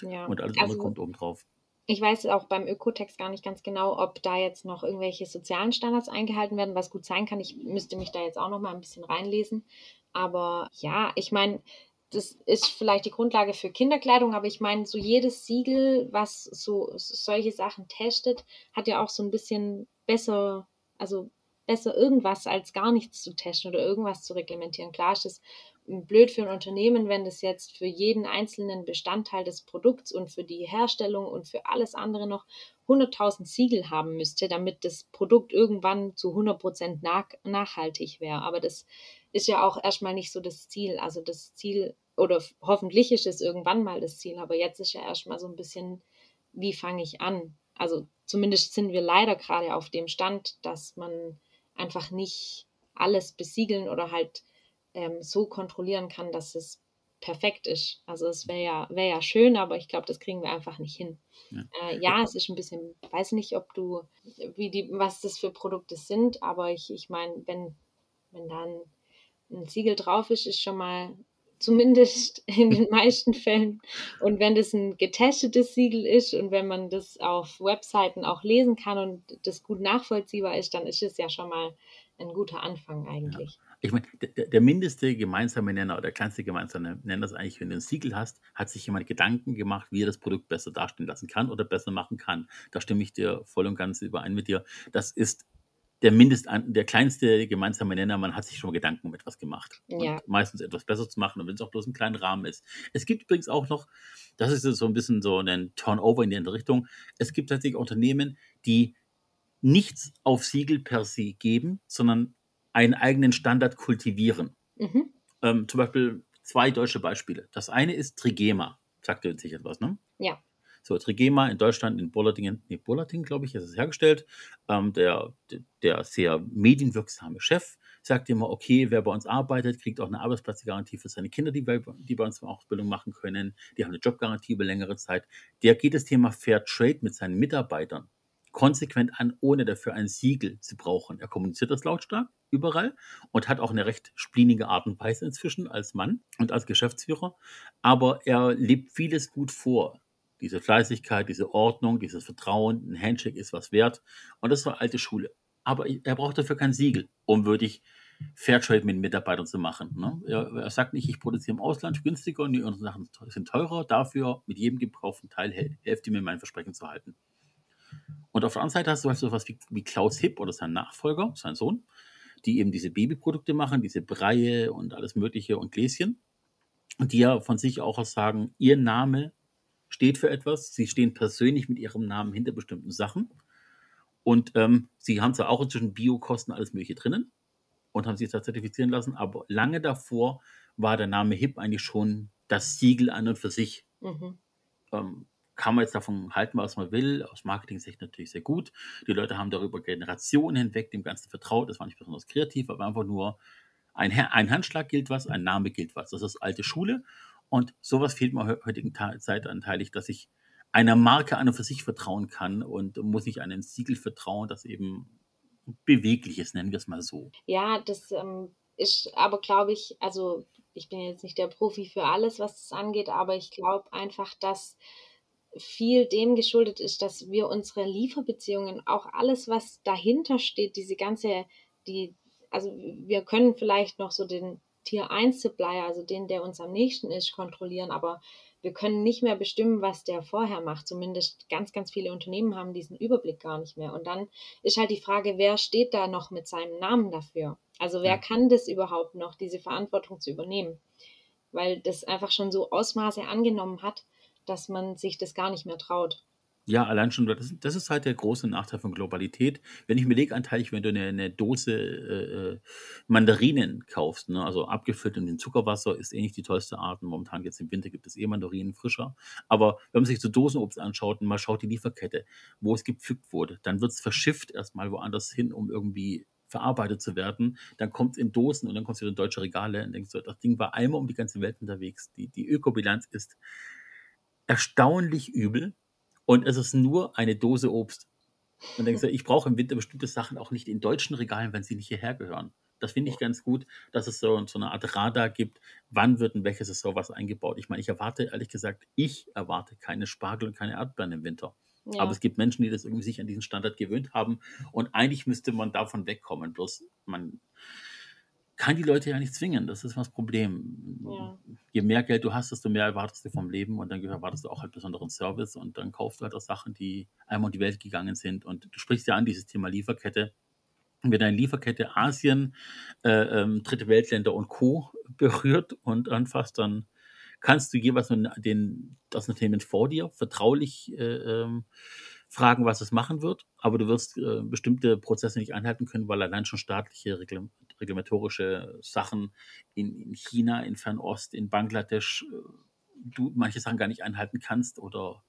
Speaker 3: Ja,
Speaker 4: Und alles andere
Speaker 3: also
Speaker 4: kommt obendrauf.
Speaker 3: Ich weiß auch beim Ökotex gar nicht ganz genau, ob da jetzt noch irgendwelche sozialen Standards eingehalten werden, was gut sein kann. Ich müsste mich da jetzt auch noch mal ein bisschen reinlesen. Aber ja, ich meine, das ist vielleicht die Grundlage für Kinderkleidung, aber ich meine, so jedes Siegel, was so solche Sachen testet, hat ja auch so ein bisschen besser, also besser irgendwas als gar nichts zu testen oder irgendwas zu reglementieren. Klar ist es blöd für ein Unternehmen, wenn das jetzt für jeden einzelnen Bestandteil des Produkts und für die Herstellung und für alles andere noch 100.000 Siegel haben müsste, damit das Produkt irgendwann zu 100% nach, nachhaltig wäre. Aber das ist ja auch erstmal nicht so das Ziel. Also das Ziel, oder hoffentlich ist es irgendwann mal das Ziel, aber jetzt ist ja erstmal so ein bisschen, wie fange ich an? Also zumindest sind wir leider gerade auf dem Stand, dass man einfach nicht alles besiegeln oder halt ähm, so kontrollieren kann, dass es perfekt ist. Also es wäre ja, wär ja schön, aber ich glaube, das kriegen wir einfach nicht hin. Ja. Äh, ja, es ist ein bisschen, weiß nicht, ob du, wie die, was das für Produkte sind, aber ich, ich meine, wenn, wenn da ein, ein Siegel drauf ist, ist schon mal *laughs* zumindest in den meisten Fällen. Und wenn das ein getestetes Siegel ist und wenn man das auf Webseiten auch lesen kann und das gut nachvollziehbar ist, dann ist es ja schon mal ein guter Anfang eigentlich. Ja.
Speaker 4: Ich meine, der, der, mindeste gemeinsame Nenner oder der kleinste gemeinsame Nenner ist eigentlich, wenn du ein Siegel hast, hat sich jemand Gedanken gemacht, wie er das Produkt besser dastehen lassen kann oder besser machen kann. Da stimme ich dir voll und ganz überein mit dir. Das ist der Mindest, der kleinste gemeinsame Nenner, man hat sich schon Gedanken um etwas gemacht. Ja. meistens etwas besser zu machen, und wenn es auch bloß im kleinen Rahmen ist. Es gibt übrigens auch noch, das ist so ein bisschen so ein Turnover in die andere Richtung, es gibt tatsächlich Unternehmen, die nichts auf Siegel per se geben, sondern einen eigenen Standard kultivieren. Mhm. Ähm, zum Beispiel zwei deutsche Beispiele. Das eine ist Trigema. Sagt ihr sicher etwas, ne?
Speaker 3: Ja.
Speaker 4: So, Trigema in Deutschland, in Bollertingen, nee, Bollertingen, glaube ich, ist es hergestellt. Ähm, der, der sehr medienwirksame Chef sagt immer, okay, wer bei uns arbeitet, kriegt auch eine Arbeitsplatzgarantie für seine Kinder, die bei, die bei uns Ausbildung machen können. Die haben eine Jobgarantie über längere Zeit. Der geht das Thema Fair Trade mit seinen Mitarbeitern konsequent an, ohne dafür ein Siegel zu brauchen. Er kommuniziert das lautstark überall und hat auch eine recht splinige Art und Weise inzwischen als Mann und als Geschäftsführer. Aber er lebt vieles gut vor diese Fleißigkeit, diese Ordnung, dieses Vertrauen, ein Handshake ist was wert. Und das war alte Schule. Aber er braucht dafür kein Siegel, um wirklich Fairtrade mit Mitarbeitern zu machen. Ne? Er, er, sagt nicht, ich produziere im Ausland günstiger und die unsere Sachen sind teurer, dafür mit jedem gebrauchten Teil helft ihr mir mein Versprechen zu halten. Und auf der anderen Seite hast du halt so was wie, wie Klaus Hipp oder sein Nachfolger, sein Sohn, die eben diese Babyprodukte machen, diese Breie und alles Mögliche und Gläschen. Und die ja von sich auch sagen, ihr Name steht für etwas. Sie stehen persönlich mit ihrem Namen hinter bestimmten Sachen. Und ähm, sie haben zwar auch inzwischen Biokosten, alles Mögliche drinnen und haben sich da zertifizieren lassen, aber lange davor war der Name HIP eigentlich schon das Siegel an und für sich. Mhm. Ähm, kann man jetzt davon halten, was man will. Aus Marketing-Sicht natürlich sehr gut. Die Leute haben darüber Generationen hinweg dem Ganzen vertraut. Das war nicht besonders kreativ, aber einfach nur ein, ein Handschlag gilt was, ein Name gilt was. Das ist alte Schule. Und sowas fehlt mir heutigen Zeit anteilig, dass ich einer Marke an und für sich vertrauen kann und muss nicht einem Siegel vertrauen, das eben beweglich ist, nennen wir es mal so.
Speaker 3: Ja, das ähm, ist aber, glaube ich, also ich bin jetzt nicht der Profi für alles, was das angeht, aber ich glaube einfach, dass viel dem geschuldet ist, dass wir unsere Lieferbeziehungen, auch alles, was dahinter steht, diese ganze, die, also wir können vielleicht noch so den Tier 1 Supplier, also den, der uns am nächsten ist, kontrollieren, aber wir können nicht mehr bestimmen, was der vorher macht. Zumindest ganz, ganz viele Unternehmen haben diesen Überblick gar nicht mehr. Und dann ist halt die Frage, wer steht da noch mit seinem Namen dafür? Also wer kann das überhaupt noch, diese Verantwortung zu übernehmen? Weil das einfach schon so Ausmaße angenommen hat, dass man sich das gar nicht mehr traut.
Speaker 4: Ja, allein schon, das, das ist halt der große Nachteil von Globalität. Wenn ich mir lege, anteilig, wenn du eine, eine Dose äh, äh, Mandarinen kaufst, ne, also abgefüllt in den Zuckerwasser, ist eh nicht die tollste Art. Momentan jetzt im Winter gibt es eh Mandarinen frischer. Aber wenn man sich so Dosenobst anschaut und mal schaut die Lieferkette, wo es gepflückt wurde, dann wird es verschifft erstmal woanders hin, um irgendwie verarbeitet zu werden. Dann kommt es in Dosen und dann kommt es wieder in deutsche Regale und denkst du, das Ding war einmal um die ganze Welt unterwegs. Die, die Ökobilanz ist erstaunlich übel und es ist nur eine Dose Obst. Und denkst du, ich brauche im Winter bestimmte Sachen auch nicht in deutschen Regalen, wenn sie nicht hierher gehören. Das finde ich ganz gut, dass es so, so eine Art Radar gibt, wann wird in welche Saison was eingebaut. Ich meine, ich erwarte, ehrlich gesagt, ich erwarte keine Spargel und keine Erdbeeren im Winter. Ja. Aber es gibt Menschen, die das irgendwie sich an diesen Standard gewöhnt haben. Und eigentlich müsste man davon wegkommen. Bloß man kann die Leute ja nicht zwingen. Das ist das Problem. Ja. Je mehr Geld du hast, desto mehr erwartest du vom Leben und dann erwartest du auch halt besonderen Service und dann kaufst du halt auch Sachen, die einmal um die Welt gegangen sind. Und du sprichst ja an dieses Thema Lieferkette. Und wenn deine Lieferkette Asien, äh, ähm, dritte Weltländer und Co. berührt und anfasst, dann kannst du jeweils den, das Unternehmen vor dir vertraulich äh, ähm, fragen, was es machen wird, aber du wirst äh, bestimmte Prozesse nicht einhalten können, weil allein schon staatliche Regl reglematorische Sachen in, in, China, in Fernost, in Bangladesch, äh, du manche Sachen gar nicht einhalten kannst oder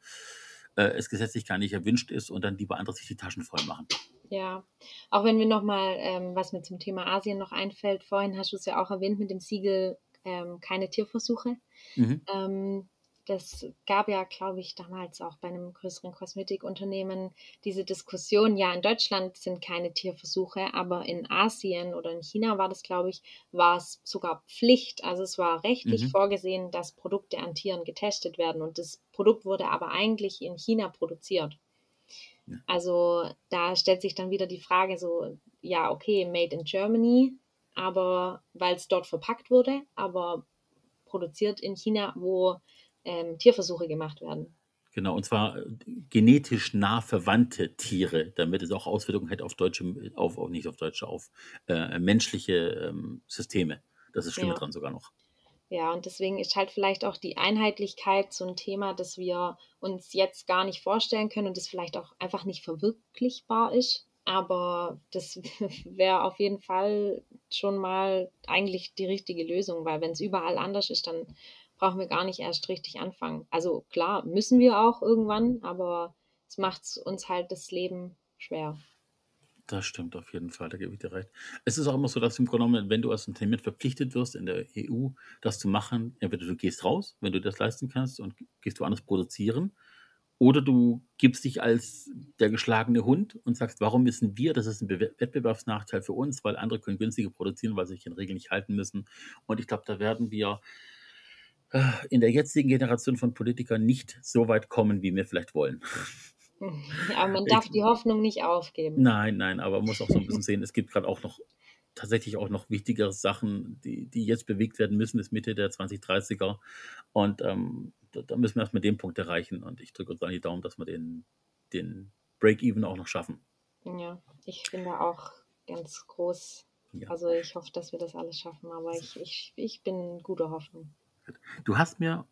Speaker 4: äh, es gesetzlich gar nicht erwünscht ist und dann lieber andere sich die Taschen voll machen.
Speaker 3: Ja, auch wenn wir nochmal, ähm, was mir zum Thema Asien noch einfällt, vorhin hast du es ja auch erwähnt mit dem Siegel ähm, keine Tierversuche.
Speaker 4: Mhm.
Speaker 3: Ähm, das gab ja, glaube ich, damals auch bei einem größeren Kosmetikunternehmen diese Diskussion, ja, in Deutschland sind keine Tierversuche, aber in Asien oder in China war das, glaube ich, war es sogar Pflicht. Also es war rechtlich
Speaker 4: Mhm.
Speaker 3: vorgesehen, dass Produkte an Tieren getestet werden und das Produkt wurde aber eigentlich in China produziert.
Speaker 4: Ja.
Speaker 3: Also da stellt sich dann wieder die Frage so, ja, okay, made in Germany, aber weil es dort verpackt wurde, aber produziert in China, wo ähm, Tierversuche gemacht werden.
Speaker 4: Genau, und zwar äh, genetisch nah verwandte Tiere, damit es auch Auswirkungen hat auf deutsche, auf, auf nicht auf deutsche, auf äh, menschliche ähm, Systeme. Das ist schlimmer
Speaker 3: Ja.
Speaker 4: dran sogar noch.
Speaker 3: Ja, und deswegen ist halt vielleicht auch die Einheitlichkeit so ein Thema, das wir uns jetzt gar nicht vorstellen können und das vielleicht auch einfach nicht verwirklichbar ist. Aber das *laughs* wäre auf jeden Fall schon mal eigentlich die richtige Lösung, weil wenn es überall anders ist, dann brauchen wir gar nicht erst richtig anfangen. Also klar, müssen wir auch irgendwann, aber es macht uns halt das Leben schwer.
Speaker 4: Das stimmt auf jeden Fall, da gebe ich dir recht. Es ist auch immer so, dass im Grunde genommen, wenn du als Unternehmen verpflichtet wirst in der EU, das zu machen, entweder du gehst raus, wenn du das leisten kannst und gehst woanders produzieren, oder du gibst dich als der geschlagene Hund und sagst, warum müssen wir, das ist ein Bewer- Wettbewerbsnachteil für uns, weil andere können günstiger produzieren, weil sie sich in Regeln nicht halten müssen. Und ich glaube, da werden wir in der jetzigen Generation von Politikern nicht so weit kommen, wie wir vielleicht wollen.
Speaker 3: Aber man
Speaker 4: Ich-
Speaker 3: darf die Hoffnung nicht aufgeben.
Speaker 4: Nein, nein, aber man muss auch so ein bisschen sehen, es gibt gerade auch noch tatsächlich auch noch wichtigere Sachen, die, die jetzt bewegt werden müssen, bis Mitte der 2030er. Und ähm, da, da müssen wir erstmal den Punkt erreichen. Und ich drücke uns an die Daumen, dass wir den, den Break-Even auch noch schaffen.
Speaker 3: Ja, ich bin da auch ganz groß.
Speaker 4: Ja.
Speaker 3: Also ich hoffe, dass wir das alles schaffen, aber ich, ich, ich bin guter Hoffnung.
Speaker 4: Du hast mir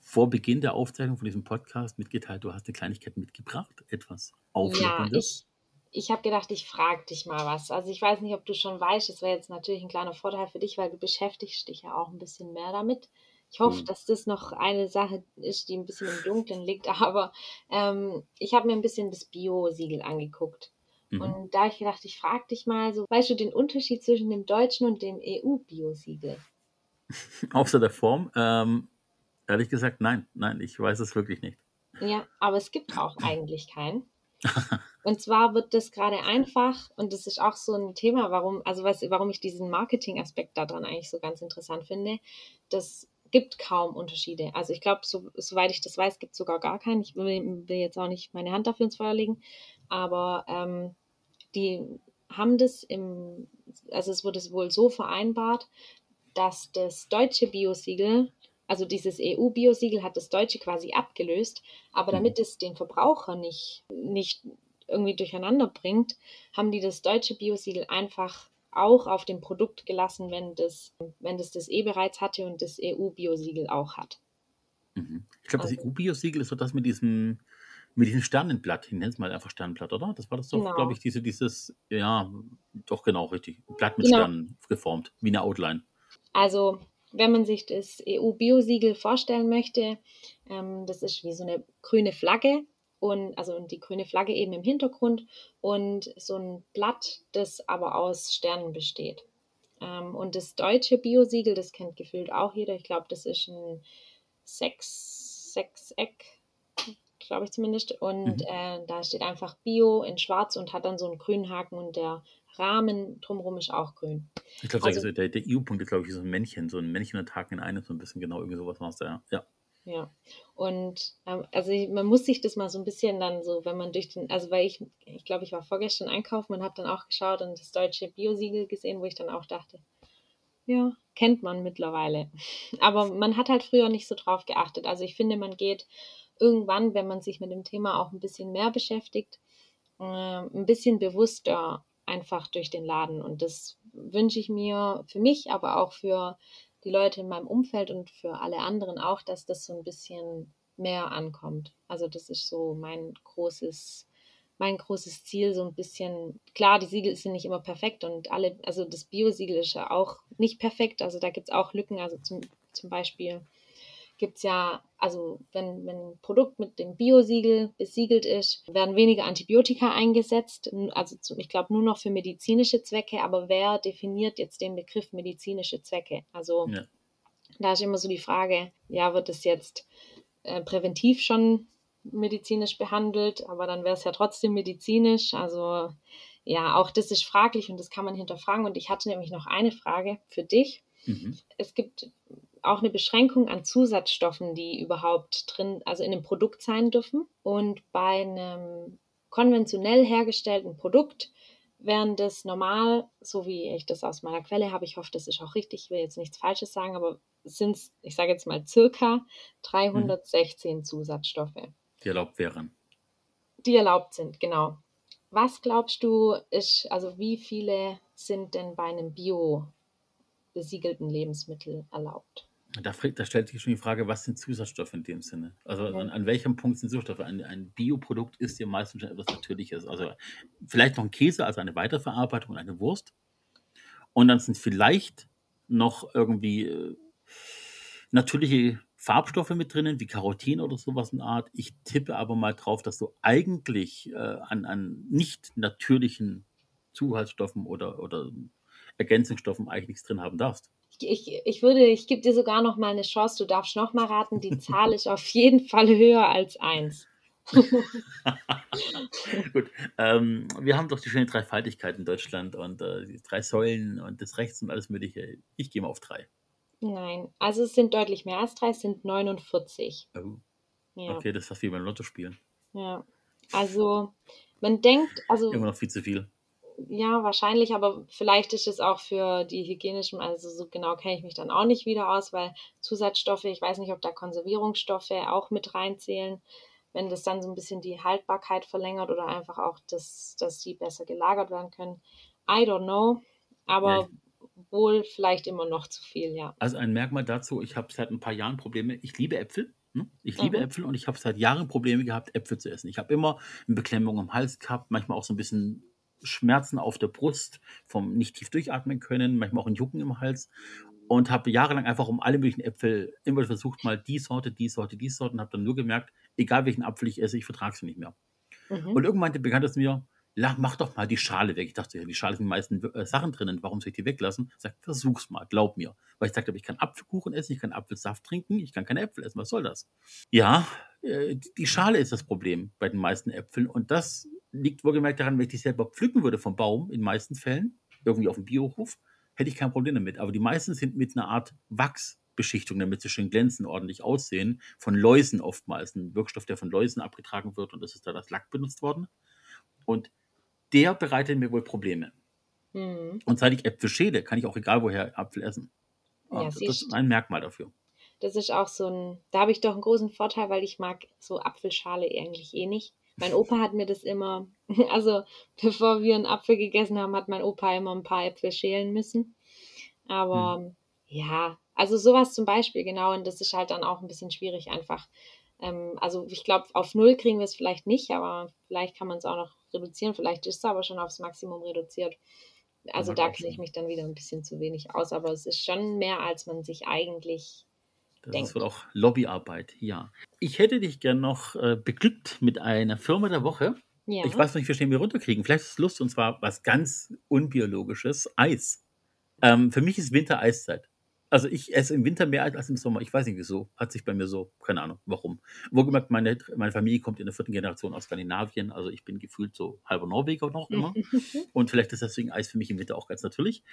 Speaker 4: vor Beginn der Aufzeichnung von diesem Podcast mitgeteilt, du hast eine Kleinigkeit mitgebracht, etwas
Speaker 3: Ja,
Speaker 4: Aufregendes.
Speaker 3: ich, ich habe gedacht, ich frage dich mal was. Also ich weiß nicht, ob du schon weißt, das wäre jetzt natürlich ein kleiner Vorteil für dich, weil du beschäftigst dich ja auch ein bisschen mehr damit. Ich hoffe,
Speaker 4: Hm.
Speaker 3: dass das noch eine Sache ist, die ein bisschen im Dunkeln liegt, *laughs* aber ähm, ich habe mir ein bisschen das Bio-Siegel angeguckt.
Speaker 4: Mhm.
Speaker 3: Und da habe ich gedacht, ich frage dich mal so, weißt du den Unterschied zwischen dem deutschen und dem EU-Bio-Siegel? *laughs*
Speaker 4: Außer der Form, ähm, ehrlich gesagt, nein, nein, ich weiß es wirklich nicht.
Speaker 3: Ja, aber es gibt auch eigentlich keinen. *laughs* Und zwar wird das gerade einfach, und das ist auch so ein Thema, warum, also was, warum ich diesen Marketing-Aspekt daran eigentlich so ganz interessant finde, das gibt kaum Unterschiede. Also ich glaube, so, soweit ich das weiß, gibt es sogar gar keinen. Ich will, will jetzt auch nicht meine Hand dafür ins Feuer legen, aber ähm, die haben das im, also es wurde wohl so vereinbart, dass das deutsche Biosiegel, also dieses EU-Biosiegel hat das deutsche quasi abgelöst, aber
Speaker 4: Mhm.
Speaker 3: damit es den Verbraucher nicht, nicht irgendwie durcheinander bringt, haben die das deutsche Biosiegel einfach auch auf dem Produkt gelassen, wenn das, wenn das das eh bereits hatte und das EU-Biosiegel auch hat.
Speaker 4: Mhm. Ich glaube, das
Speaker 3: Also-
Speaker 4: EU-Biosiegel ist so das mit diesem, mit diesem Sternenblatt. Ich nenne es mal einfach Sternenblatt, oder? Das war das doch,
Speaker 3: Genau.
Speaker 4: glaube ich, diese, dieses, ja, doch genau, richtig. Blatt mit
Speaker 3: Genau.
Speaker 4: Sternen geformt, wie eine Outline.
Speaker 3: Also, wenn man sich das EU-Biosiegel vorstellen möchte, ähm, das ist wie so eine grüne Flagge und also die grüne Flagge eben im Hintergrund und so ein Blatt, das aber aus Sternen besteht. Ähm, und das deutsche Biosiegel, das kennt gefühlt auch jeder. Ich glaube, das ist ein Sechs, Sechseck, glaube ich zumindest. Und
Speaker 4: Mhm.
Speaker 3: äh, da steht einfach Bio in Schwarz und hat dann so einen grünen Haken und der Rahmen drumherum ist auch grün.
Speaker 4: Ich glaube,
Speaker 3: Also-
Speaker 4: der, der EU-Punkt ist, glaube ich, so ein Männchen, so ein Männchen und Tag in einem, so ein bisschen genau, irgendwie sowas war es da, ja. ja.
Speaker 3: Ja, und ähm, also man muss sich das mal so ein bisschen dann so, wenn man durch den, also weil ich, ich glaube, ich war vorgestern einkaufen und habe dann auch geschaut und das deutsche Biosiegel gesehen, wo ich dann auch dachte, ja, kennt man mittlerweile. *laughs* Aber man hat halt früher nicht so drauf geachtet. Also ich finde, man geht irgendwann, wenn man sich mit dem Thema auch ein bisschen mehr beschäftigt, äh, ein bisschen bewusster einfach durch den Laden. Und das wünsche ich mir für mich, aber auch für die Leute in meinem Umfeld und für alle anderen auch, dass das so ein bisschen mehr ankommt. Also das ist so mein großes, mein großes Ziel, so ein bisschen, klar, die Siegel sind nicht immer perfekt und alle, also das Bio-Siegel ist ja auch nicht perfekt, also da gibt es auch Lücken, also zum, zum Beispiel gibt es ja, also wenn, wenn ein Produkt mit dem Biosiegel besiegelt ist, werden weniger Antibiotika eingesetzt. Also ich glaube nur noch für medizinische Zwecke, aber wer definiert jetzt den Begriff medizinische Zwecke? Also ja. da ist immer so die Frage, ja, wird es jetzt äh, präventiv schon medizinisch behandelt, aber dann wäre es ja trotzdem medizinisch. Also ja, auch das ist fraglich und das kann man hinterfragen. Und ich hatte nämlich noch eine Frage für dich. Mhm. Es gibt auch eine Beschränkung an Zusatzstoffen, die überhaupt drin, also in einem Produkt sein dürfen. Und bei einem konventionell hergestellten Produkt während das normal, so wie ich das aus meiner Quelle habe, ich hoffe, das ist auch richtig, ich will jetzt nichts Falsches sagen, aber sind es, ich sage jetzt mal, circa 316 mhm. Zusatzstoffe.
Speaker 4: Die erlaubt wären.
Speaker 3: Die erlaubt sind, genau. Was glaubst du, ist, also wie viele sind denn bei einem bio besiegelten Lebensmittel erlaubt?
Speaker 4: Da, da, stellt sich schon die Frage, was sind Zusatzstoffe in dem Sinne? Also ja. an, an, welchem Punkt sind Zusatzstoffe? Ein, ein Bioprodukt ist ja meistens schon etwas Natürliches. Also vielleicht noch ein Käse, also eine Weiterverarbeitung, eine Wurst. Und dann sind vielleicht noch irgendwie äh, natürliche Farbstoffe mit drinnen, wie Carotin oder sowas in Art. Ich tippe aber mal drauf, dass du eigentlich äh, an, an nicht natürlichen Zusatzstoffen oder, oder Ergänzungsstoffen eigentlich nichts drin haben darfst
Speaker 3: ich, ich würde, ich gebe dir sogar noch mal eine Chance, du darfst noch mal raten, die Zahl *laughs* ist auf jeden Fall höher als eins. *laughs*
Speaker 4: Gut, ähm, wir haben doch die schöne Dreifaltigkeit in Deutschland und äh, die drei Säulen und das Rechts und alles Mögliche. Ich gehe mal auf drei.
Speaker 3: Nein, also es sind deutlich mehr als drei, es sind 49. Oh.
Speaker 4: Ja. Okay, das ist fast wie beim Lotto spielen.
Speaker 3: Ja, also man denkt, also.
Speaker 4: Immer noch viel zu viel.
Speaker 3: Ja, wahrscheinlich, aber vielleicht ist es auch für die hygienischen, also so genau kenne ich mich dann auch nicht wieder aus, weil Zusatzstoffe, ich weiß nicht, ob da Konservierungsstoffe auch mit reinzählen, wenn das dann so ein bisschen die Haltbarkeit verlängert oder einfach auch, dass, dass die besser gelagert werden können. I don't know, aber ja. wohl vielleicht immer noch zu viel, ja.
Speaker 4: Also ein Merkmal dazu, ich habe seit ein paar Jahren Probleme, ich liebe Äpfel. Ne? Ich liebe mhm. Äpfel und ich habe seit Jahren Probleme gehabt, Äpfel zu essen. Ich habe immer eine Beklemmung am Hals gehabt, manchmal auch so ein bisschen Schmerzen auf der Brust, vom nicht tief durchatmen können, manchmal auch ein Jucken im Hals und habe jahrelang einfach um alle möglichen Äpfel immer versucht, mal die Sorte, die Sorte, die Sorte und habe dann nur gemerkt, egal welchen Apfel ich esse, ich vertrage sie nicht mehr. Mhm. Und irgendwann meinte bekannt es mir, mach doch mal die Schale weg. Ich dachte, ja, die Schale sind die meisten äh, Sachen drinnen, warum soll ich die weglassen? Ich sag, versuch's mal, glaub mir. Weil ich sagte, ich kann Apfelkuchen essen, ich kann Apfelsaft trinken, ich kann keine Äpfel essen, was soll das? Ja, äh, die Schale ist das Problem bei den meisten Äpfeln und das liegt wohlgemerkt daran, wenn ich die selber pflücken würde vom Baum, in den meisten Fällen, irgendwie auf dem Biohof, hätte ich kein Problem damit. Aber die meisten sind mit einer Art Wachsbeschichtung, damit sie schön glänzen, ordentlich aussehen, von Läusen oftmals. Ein Wirkstoff, der von Läusen abgetragen wird und das ist da das Lack benutzt worden. Und der bereitet mir wohl Probleme. Mhm. Und seit ich Äpfel schäle, kann ich auch egal woher Apfel essen. Ja, das ist ein Merkmal dafür.
Speaker 3: Das ist auch so ein, da habe ich doch einen großen Vorteil, weil ich mag so Apfelschale eigentlich eh nicht. Mein Opa hat mir das immer, *laughs* also bevor wir einen Apfel gegessen haben, hat mein Opa immer ein paar Äpfel schälen müssen. Aber hm. ja, also sowas zum Beispiel, genau, und das ist halt dann auch ein bisschen schwierig einfach. Ähm, also ich glaube, auf Null kriegen wir es vielleicht nicht, aber vielleicht kann man es auch noch reduzieren. Vielleicht ist es aber schon aufs Maximum reduziert. Also da kenne ich mich dann wieder ein bisschen zu wenig aus, aber es ist schon mehr, als man sich eigentlich
Speaker 4: das Denk. ist wohl auch Lobbyarbeit, ja. Ich hätte dich gern noch äh, beglückt mit einer Firma der Woche. Ja. Ich weiß nicht, wie wir runterkriegen. Vielleicht ist es Lust und zwar was ganz Unbiologisches: Eis. Ähm, für mich ist Winter Eiszeit. Also ich esse im Winter mehr als im Sommer. Ich weiß nicht wieso. Hat sich bei mir so, keine Ahnung, warum. Wohlgemerkt, meine, meine Familie kommt in der vierten Generation aus Skandinavien. Also ich bin gefühlt so halber Norweger noch immer. *laughs* und vielleicht ist deswegen Eis für mich im Winter auch ganz natürlich.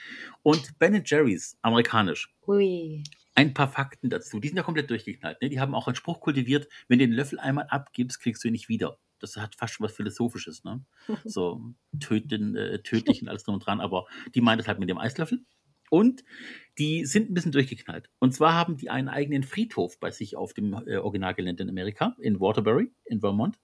Speaker 4: Und Ben Jerry's, amerikanisch. Ui ein paar Fakten dazu. Die sind ja komplett durchgeknallt. Ne? Die haben auch einen Spruch kultiviert, wenn du den Löffel einmal abgibst, kriegst du ihn nicht wieder. Das hat fast schon was Philosophisches. Ne? *laughs* So töten, äh, tödlich und alles drum und dran. Aber die meinen das halt mit dem Eislöffel. Und die sind ein bisschen durchgeknallt. Und zwar haben die einen eigenen Friedhof bei sich auf dem äh, Originalgelände in Amerika, in Waterbury, in Vermont.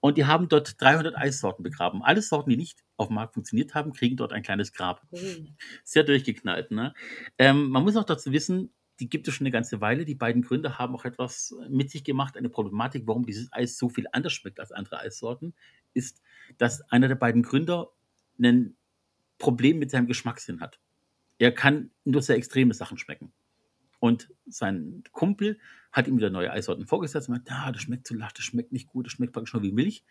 Speaker 4: Und die haben dort 300 Eissorten begraben. Alle Sorten, die nicht auf dem Markt funktioniert haben, kriegen dort ein kleines Grab. Mhm. Sehr durchgeknallt. Ne? Ähm, man muss auch dazu wissen, die gibt es schon eine ganze Weile. Die beiden Gründer haben auch etwas mit sich gemacht. Eine Problematik, warum dieses Eis so viel anders schmeckt als andere Eissorten, ist, dass einer der beiden Gründer ein Problem mit seinem Geschmackssinn hat. Er kann nur sehr extreme Sachen schmecken. Und sein Kumpel hat ihm wieder neue Eissorten vorgesetzt und meinte, ah, das schmeckt zu lach, das schmeckt nicht gut, das schmeckt praktisch nur wie Milch.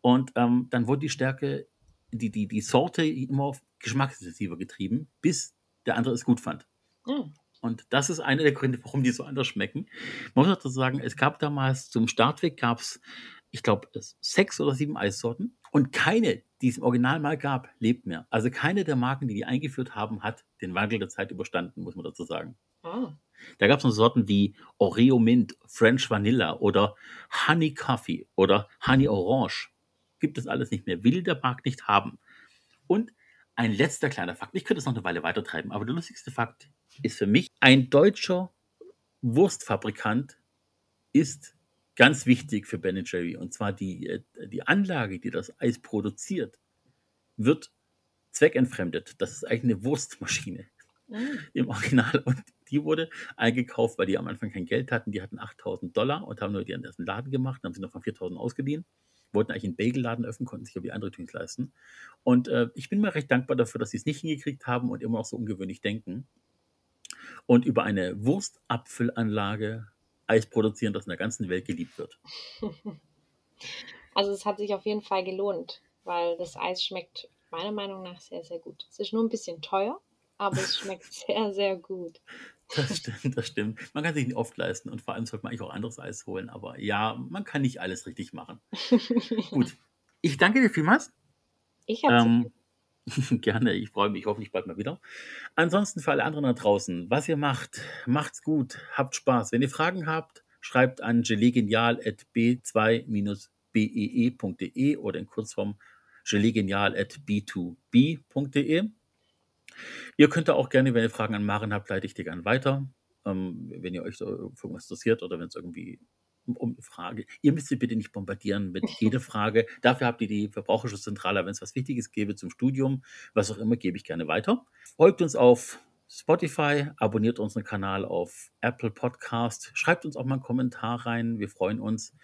Speaker 4: Und ähm, dann wurde die Stärke, die, die, die Sorte immer auf geschmacksintensiver getrieben, bis der andere es gut fand.
Speaker 3: Mhm.
Speaker 4: Und das ist einer der Gründe, warum die so anders schmecken. Man muss dazu sagen, es gab damals zum Startweg gab es, ich glaube, sechs oder sieben Eissorten und keine, die es im Original mal gab, lebt mehr. Also keine der Marken, die die eingeführt haben, hat den Wandel der Zeit überstanden, muss man dazu sagen.
Speaker 3: Ah.
Speaker 4: Da gab es noch Sorten wie Oreo Mint, French Vanilla oder Honey Coffee oder Honey Orange. Gibt es alles nicht mehr. Will der Markt nicht haben. Und ein letzter kleiner Fakt. Ich könnte es noch eine Weile weitertreiben, aber der lustigste Fakt ist für mich, ein deutscher Wurstfabrikant ist ganz wichtig für Ben Jerry. Und zwar die, äh, die Anlage, die das Eis produziert, wird zweckentfremdet. Das ist eigentlich eine Wurstmaschine
Speaker 3: Mhm.
Speaker 4: im Original. Und die wurde eingekauft, weil die am Anfang kein Geld hatten. Die hatten 8000 Dollar und haben nur ihren ersten Laden gemacht, haben sie noch von 4000 ausgeliehen. Wollten eigentlich einen Bagelladen öffnen, konnten sich aber die andere nicht leisten. Und äh, ich bin mir recht dankbar dafür, dass sie es nicht hingekriegt haben und immer noch so ungewöhnlich denken. Und über eine Wurstapfelanlage Eis produzieren, das in der ganzen Welt geliebt wird. *laughs*
Speaker 3: Also es hat sich auf jeden Fall gelohnt, weil das Eis schmeckt meiner Meinung nach sehr, sehr gut. Es ist nur ein bisschen teuer, aber es schmeckt *laughs* sehr, sehr gut.
Speaker 4: Das stimmt, das stimmt. Man kann sich nicht oft leisten und vor allem sollte man eigentlich auch anderes Eis holen. Aber ja, man kann nicht alles richtig machen. *laughs* Gut, ich danke dir vielmals.
Speaker 3: Ich habe
Speaker 4: Ähm, *laughs* gerne, ich freue mich hoffentlich bald mal wieder. Ansonsten für alle anderen da draußen, was ihr macht, macht's gut, habt Spaß. Wenn ihr Fragen habt, schreibt an gelegenial.b2-bee.de e oder in Kurzform gelegenial.b2b.de. Ihr könnt auch gerne, wenn ihr Fragen an Maren habt, leite ich die gerne weiter. Ähm, wenn ihr euch so irgendwas interessiert oder wenn es irgendwie um eine Frage. Ihr müsst sie bitte nicht bombardieren mit *laughs* jeder Frage. Dafür habt ihr die Verbraucherschutzzentrale. Wenn es was Wichtiges gäbe zum Studium, was auch immer, gebe ich gerne weiter. Folgt uns auf Spotify, abonniert unseren Kanal auf Apple Podcast, schreibt uns auch mal einen Kommentar rein. Wir freuen uns.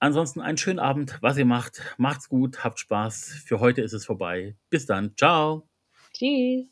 Speaker 4: Ansonsten einen schönen Abend, was ihr macht. Macht's gut, habt Spaß. Für heute ist es vorbei. Bis dann. Ciao.
Speaker 3: Tschüss.